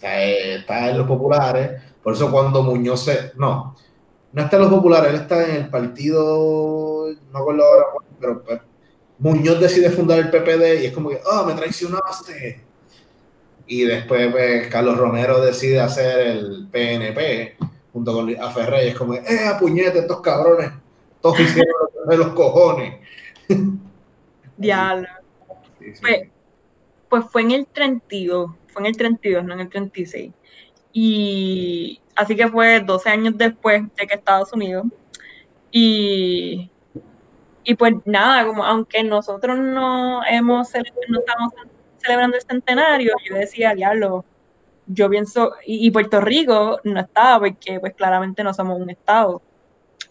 está en los populares. Por eso cuando Muñoz se... No, no está en los populares, él está en el partido, no acuerdo ahora, pero pues, Muñoz decide fundar el PPD y es como que, oh, me traicionaste. Y después pues, Carlos Romero decide hacer el PNP junto con a Ferrer y es como, eh, puñete, estos cabrones, todos hicieron de los cojones. Diablo. Pues, pues, fue en el 32, fue en el 32, no en el 36. Y así que fue 12 años después de que Estados Unidos. Y, y pues nada, como aunque nosotros no hemos no estamos celebrando el centenario, yo decía, diablo, yo pienso, y, Puerto Rico no estaba porque pues claramente no somos un estado.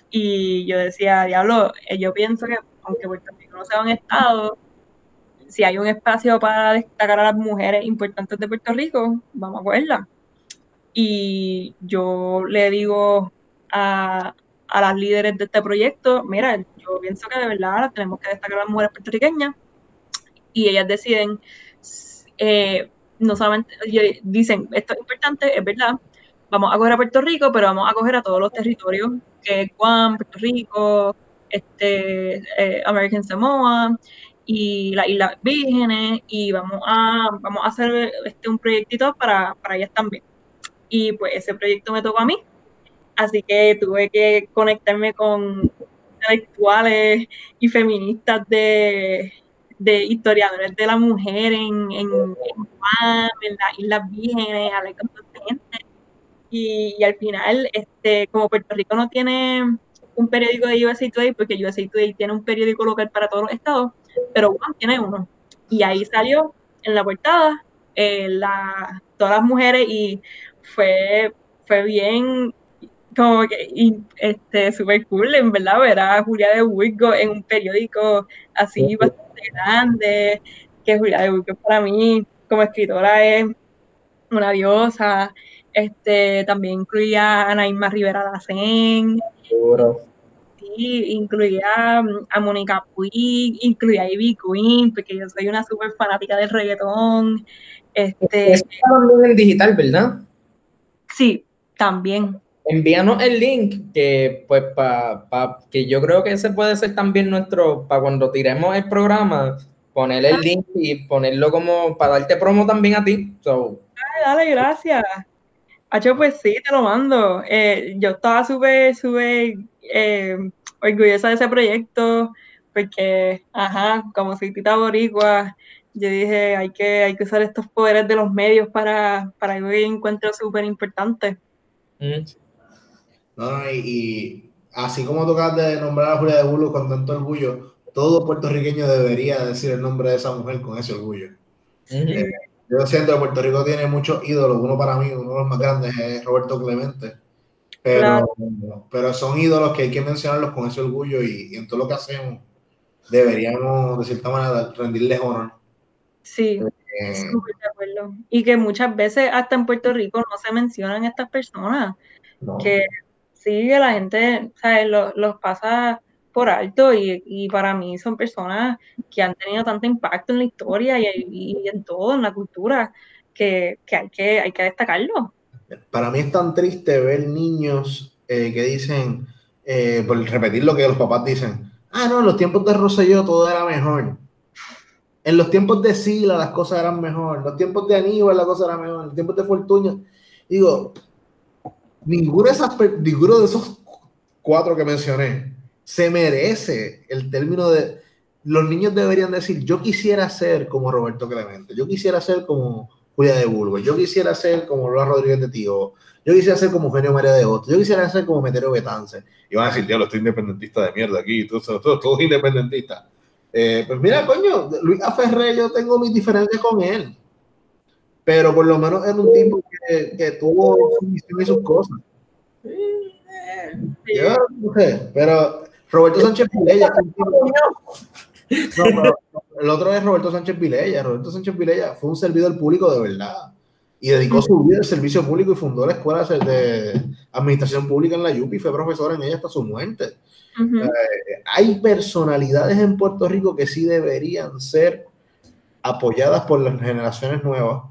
Y yo decía, diablo, eh, yo pienso que aunque Puerto Rico no sea un estado, si hay un espacio para destacar a las mujeres importantes de Puerto Rico, vamos a cogerla. Y yo le digo a, a las líderes de este proyecto, mira, yo pienso que de verdad tenemos que destacar a las mujeres puertorriqueñas y ellas deciden, eh, no solamente, dicen, esto es importante, es verdad, vamos a coger a Puerto Rico, pero vamos a coger a todos los territorios, que es Guam, Puerto Rico, este, eh, American Samoa y las Islas Vírgenes, y vamos a, vamos a hacer este, un proyectito para, para ellas también. Y pues ese proyecto me tocó a mí, así que tuve que conectarme con intelectuales y feministas de, de historiadores de la mujer en, en, en, las Islas Vírgenes, hablar con gente. Y, al final, este, como Puerto Rico no tiene un periódico de USA Today, porque USA Today tiene un periódico local para todos los estados, pero Guam tiene uno. Y ahí salió en la portada eh, la, todas las mujeres y fue, fue bien como que este súper cool en verdad ver a Julia de Hugo en un periódico así bastante grande que Julia de para mí como escritora es una diosa. Este también incluía a Naima Rivera Lacen sí, incluía a Mónica Puig incluía a Ivy Queen porque yo soy una súper fanática del reggaetón. Este en digital verdad sí también envíanos el link que pues para pa, que yo creo que ese puede ser también nuestro para cuando tiremos el programa poner el link y ponerlo como para darte promo también a ti so. Ay, dale gracias Hacho, pues sí, te lo mando. Eh, yo estaba súper, súper eh, orgullosa de ese proyecto porque, ajá, como soy tita boricua, yo dije, hay que, hay que usar estos poderes de los medios para, para algo que encuentro súper importante. Mm. No, y, así como tocas de nombrar a Julia de Bulo con tanto orgullo, todo puertorriqueño debería decir el nombre de esa mujer con ese orgullo. Eh, yo siento que Puerto Rico tiene muchos ídolos, uno para mí, uno de los más grandes es Roberto Clemente, pero, pero son ídolos que hay que mencionarlos con ese orgullo y, en todo lo que hacemos deberíamos de cierta manera rendirles honor. Sí, eh, de acuerdo. Y que muchas veces hasta en Puerto Rico no se mencionan estas personas, que sí, que la gente Los, pasa por alto y, para mí son personas que han tenido tanto impacto en la historia y, en todo, en la cultura, que, hay, que hay que destacarlo. Para mí es tan triste ver niños eh, que dicen, eh, por repetir lo que los papás dicen, ah, no, en los tiempos de Rosselló todo era mejor. En los tiempos de Sila las cosas eran mejor. En los tiempos de Aníbal las cosas eran mejor. En los tiempos de Fortuño. Digo, ninguno de, esas, ninguno de esos cuatro que mencioné se merece el término de... Los niños deberían decir, yo quisiera ser como Roberto Clemente, yo quisiera ser como Julia de Burgos, yo quisiera ser como Lola Rodríguez de Tío, yo quisiera ser como Eugenio María de Otto, yo quisiera ser como Meterio Betance. Y van a decir, diablo, estoy independentista de mierda aquí, todos, todos, todos independentistas. Eh, pues mira, coño, Luis Ferrer, yo tengo mis diferencias con él pero por lo menos es un tipo que, que tuvo su misión y sus cosas. Yo no sé, pero Roberto Sánchez Vilella. No, el otro es Roberto Sánchez Vilella. Roberto Sánchez Vilella fue un servidor público de verdad y dedicó su vida al servicio público y fundó la escuela de administración pública en la UPI, fue profesor en ella hasta su muerte. Eh, hay personalidades en Puerto Rico que sí deberían ser apoyadas por las generaciones nuevas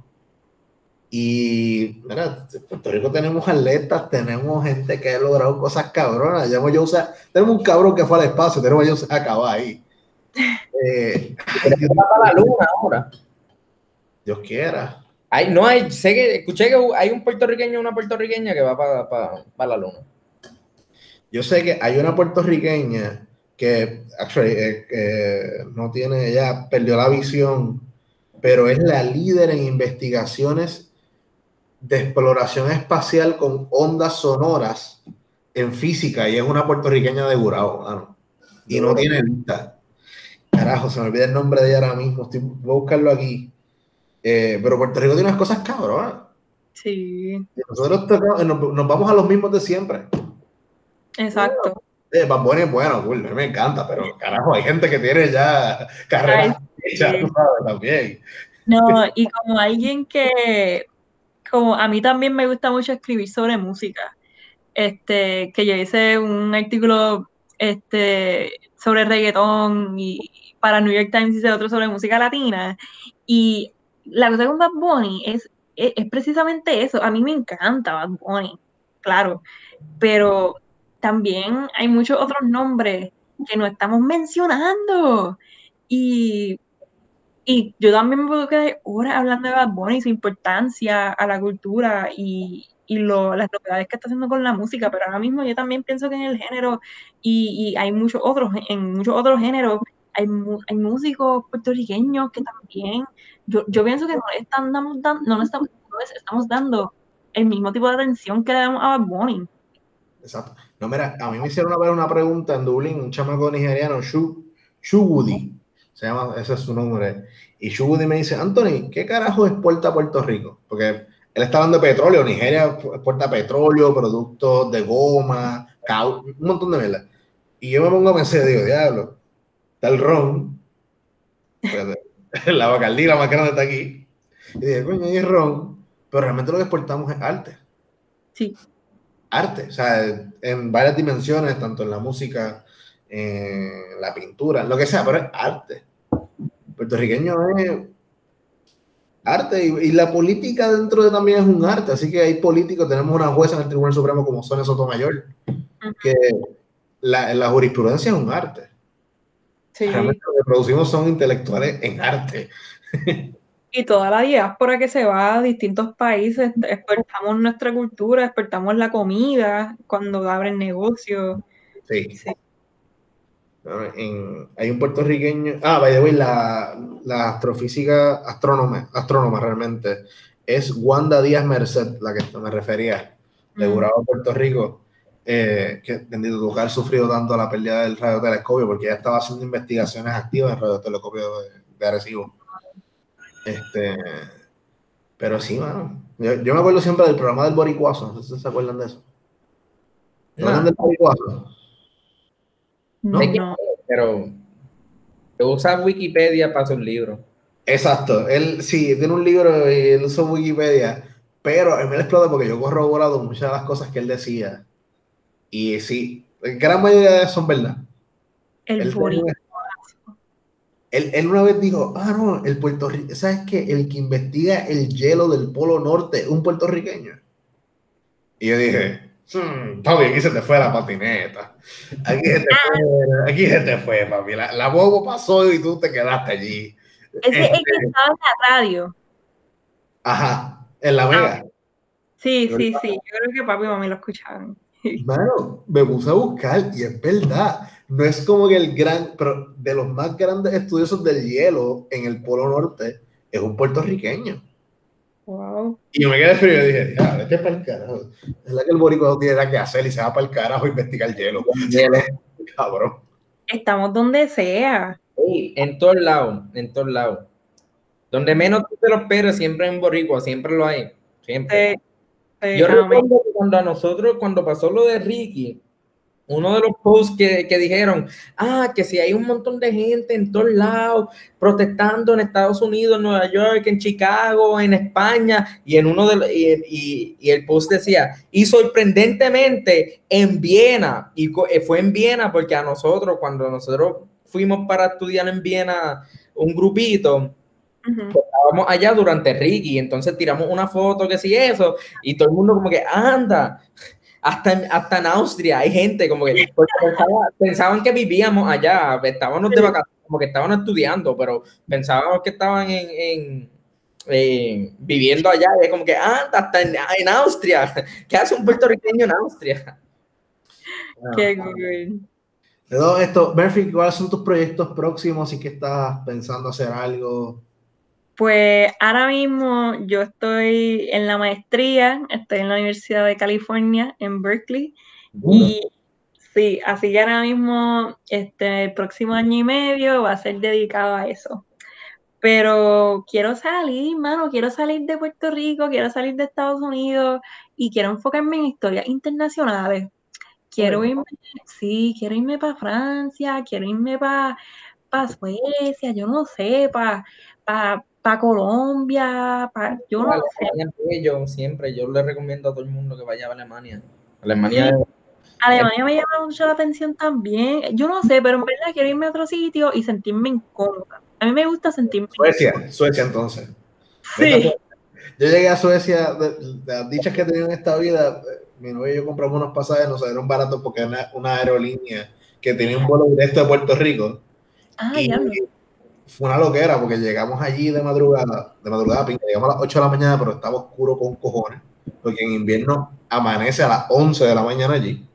y mira, en Puerto Rico tenemos atletas, tenemos gente que ha logrado cosas cabronas. yo usa, tenemos un cabrón que fue al espacio, tenemos yo acaba ahí. Eh, para la luna ahora. Dios quiera. No hay, sé que escuché que hay un puertorriqueño una puertorriqueña que va para, para, para la luna. Yo sé que hay una puertorriqueña que actually, eh, eh, no tiene, ya perdió la visión, pero es la líder en investigaciones de exploración espacial con ondas sonoras en física y es una puertorriqueña de Burao, Y no tiene lista. Carajo, se me olvida el nombre de ella ahora mismo. Estoy, voy a buscarlo aquí. Eh, pero Puerto Rico tiene unas cosas cabronas. Sí. nosotros nos, vamos a los mismos de siempre. Exacto. Eh, Bad Bunny es bueno, cool, me encanta, pero carajo, hay gente que tiene ya carreras sí. sabes, también. No, y como alguien que, como a mí también me gusta mucho escribir sobre música, este, que yo hice un artículo este, sobre reggaetón y para New York Times hice otro sobre música latina, y la cosa con Bad Bunny es, es, es precisamente eso, a mí me encanta Bad Bunny, claro, pero también hay muchos otros nombres que no estamos mencionando, y y yo también me puedo quedar horas hablando de Bad Bunny, su importancia a la cultura y, y lo, las novedades que está haciendo con la música, pero ahora mismo yo también pienso que en el género, y, y hay muchos otros, en muchos otros géneros, hay, hay músicos puertorriqueños que también, yo, yo pienso que no le están no estamos, estamos dando el mismo tipo de atención que le damos a Bad Bunny. Exacto. No, mira, a mí me hicieron una pregunta en Dublín, un chamaco nigeriano, Shu, Shugudi, se llama, ese es su nombre. Y Shugudi me dice, Anthony, ¿qué carajo exporta Puerto Rico? Porque él está hablando de petróleo, Nigeria exporta petróleo, productos de goma, un montón de mierda. Y yo me pongo a pensar, digo, diablo, está el ron, la Bacardí, la más grande está aquí. Y dije, coño, hay ron, pero realmente lo que exportamos es arte Sí, arte, o sea, en varias dimensiones, tanto en la música, en la pintura, lo que sea, pero es arte. Puertorriqueño es arte y, y la política dentro de también es un arte, así que hay políticos, tenemos una jueza en el Tribunal Supremo como Sonia Sotomayor, que la, la jurisprudencia es un arte. sí. Realmente lo que producimos son intelectuales en arte. Y toda la diáspora que se va a distintos países, exportamos nuestra cultura, exportamos la comida cuando abren negocios. Sí. Sí. En- hay un puertorriqueño. Ah, by the way, la, la astrofísica, astrónoma, astrónoma realmente, es Wanda Díaz Merced, la que me refería, de Mm. Gurabo, Puerto Rico, eh, que bendito que haber sufrido tanto la pérdida del radiotelescopio, porque ella estaba haciendo investigaciones activas en radiotelescopio de, de Arecibo. Este, pero sí, mano. Yo, yo me acuerdo siempre del programa del Boricuazo, no sé si se acuerdan de eso. ¿Se acuerdan del Boricuazo? No, Sé no. pero que usa Wikipedia para sus libros. Exacto, él sí, tiene un libro y él usa Wikipedia, pero a mí me explota porque yo he corroborado muchas de las cosas que él decía. Y sí, gran mayoría de ellas son verdad. El Él, él, él una vez dijo, ah, no, el puertorriqueño, ¿sabes qué? El que investiga el hielo del Polo Norte es un puertorriqueño. Y yo dije, hmm, papi, aquí se te fue la patineta. Aquí se te fue, aquí se te fue, papi. La, la bobo pasó y tú te quedaste allí. Ese es el que estaba en la radio. Ajá, en la mega. Sí, sí, sí. Yo creo que papi y mami lo escucharon. Mano, me puse a buscar y es verdad. No es como que el gran, pero de los más grandes estudiosos del hielo en el Polo Norte es un puertorriqueño. Wow. Y yo me quedé frío y dije, ya, vete para el carajo. Es la que el boricua no tiene nada que hacer y se va para el carajo a investigar hielo. Cabrón. Estamos donde sea. Sí, en todos lados, en todos lados. Donde menos tú te lo esperes, siempre en Boricua, siempre lo hay. Siempre. Sí, sí, Yo recuerdo que cuando a nosotros, cuando pasó lo de Ricky, uno de los posts que, que dijeron, ah, que si hay un montón de gente en todos lados protestando en Estados Unidos, en Nueva York, en Chicago, en España, y en uno de los- y, y- y el post decía, y sorprendentemente en Viena, y eh, fue en Viena porque a nosotros, cuando nosotros fuimos para estudiar en Viena, un grupito, Ujú. estábamos allá durante Ricky, entonces tiramos una foto que sí eso, y todo el mundo como que anda, hasta en, hasta en Austria hay gente como que pensaba- pensaban que vivíamos allá, estábamos de vacaciones, como que estaban estudiando, pero pensábamos que estaban en, en- en- viviendo allá, y es como que anda, hasta en, en Austria, ¿qué hace un puertorriqueño en Austria? Qué cool. De todo esto, Murphy, ¿cuáles son tus proyectos próximos y que estás pensando hacer algo? Pues ahora mismo yo estoy en la maestría, estoy en la Universidad de California, en Berkeley, y sí, así que ahora mismo este, el próximo año y medio va a ser dedicado a eso. Pero quiero salir, mano, quiero salir de Puerto Rico, quiero salir de Estados Unidos y quiero enfocarme en historias internacionales. quiero irme, sí, quiero irme para Francia, quiero irme para pa Suecia, yo no sé, para pa, Colombia, para, yo no sé. Yo siempre, yo le recomiendo a todo el mundo que vaya a Alemania. Alemania Alemania me llama mucho la atención también. Yo no sé, pero en verdad quiero irme a otro sitio y sentirme incómoda. A mí me gusta sentirme Suecia, Suecia entonces. Sí. Yo llegué a Suecia, de, las dichas que he tenido en esta vida, mi novio y yo compramos unos pasajes, nos salieron baratos porque era una, aerolínea que tenía un vuelo directo de Puerto Rico. Ah, y Fue una loquera porque llegamos allí de madrugada, de madrugada, llegamos a las 8 de la mañana, pero estaba oscuro con cojones, porque en invierno amanece a las 11 de la mañana allí.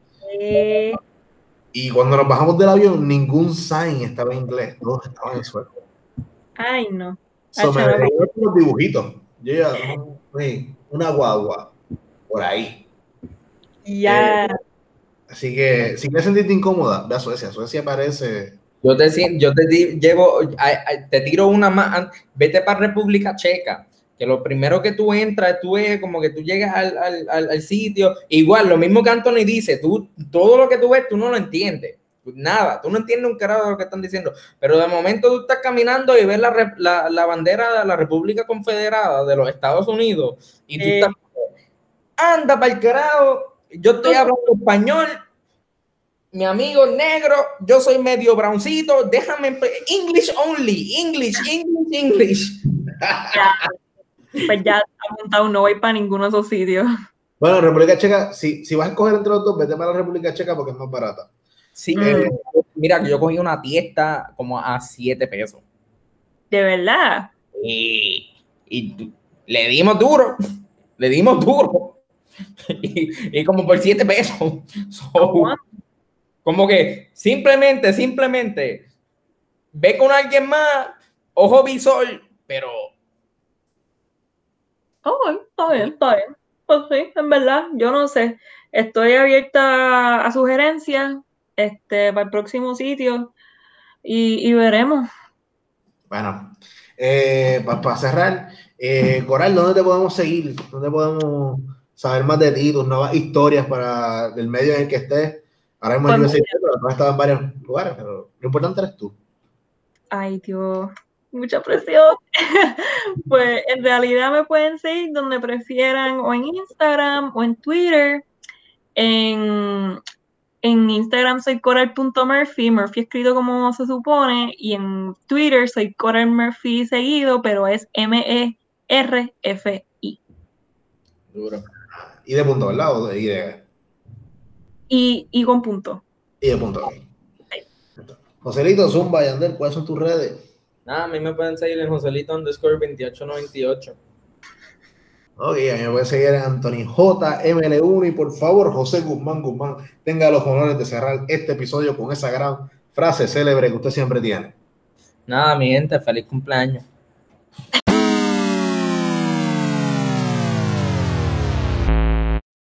Y cuando nos bajamos del avión, ningún sign estaba en inglés, todos estaban en suelo. Ay, no. So, me unos dibujitos. Yo ya, una guagua por ahí. Ya. Eh, así que, si quieres sentirte incómoda, ve a Suecia. Suecia parece. Yo te, yo te llevo, te tiro una más. Vete para República Checa que lo primero que tú entras, tú es como que tú llegas al, al, al, sitio, igual, lo mismo que Anthony dice, tú, todo lo que tú ves, tú no lo entiendes, nada, tú no entiendes un carajo de lo que están diciendo, pero de momento tú estás caminando y ves la, la, la bandera de la República Confederada de los Estados Unidos, y tú estás, anda para el carajo, yo estoy hablando español, mi amigo negro, yo soy medio browncito, déjame, English only, English, English, English. pues ya apuntado, no voy para ninguno de esos sitios. Bueno, República Checa, si, si vas a escoger entre los dos, vete para la República Checa porque es más barata. Sí, eh, mira, que yo cogí una tiesta como a 7 pesos. ¿De verdad? Y, y le dimos duro, le dimos duro. Y, y como por 7 pesos. Como que simplemente, simplemente, ve con alguien más, ojo visor, pero Oh, está bien, está bien. Pues sí, en verdad, yo no sé. Estoy abierta a sugerencias este, para el próximo sitio y, veremos. Bueno, eh, para cerrar, eh, Coral, ¿dónde te podemos seguir? ¿Dónde podemos saber más de ti, tus nuevas historias para el medio en el que estés? Ahora hemos pues estado en varios lugares, pero lo importante eres tú. Ay, Dios mucha presión. pues en realidad me pueden seguir donde prefieran o en Instagram o en Twitter. En, en Instagram soy coral.murphy, Murphy escrito como se supone, y en Twitter soy Coral Murphy seguido, pero es M-E-R-F-I. Duro. Y de punto, ¿verdad? O de, y, y, y con punto. Y de punto. Joselito, Zumba, Yandel, ¿cuáles son tus redes? Nada, a mí me pueden seguir en Joselito underscore 2898. Ok, a mí me pueden seguir en Anthony JML1 y por favor, José Guzmán Guzmán, tenga los honores de cerrar este episodio con esa gran frase célebre que usted siempre tiene. Nada, mi gente, feliz cumpleaños.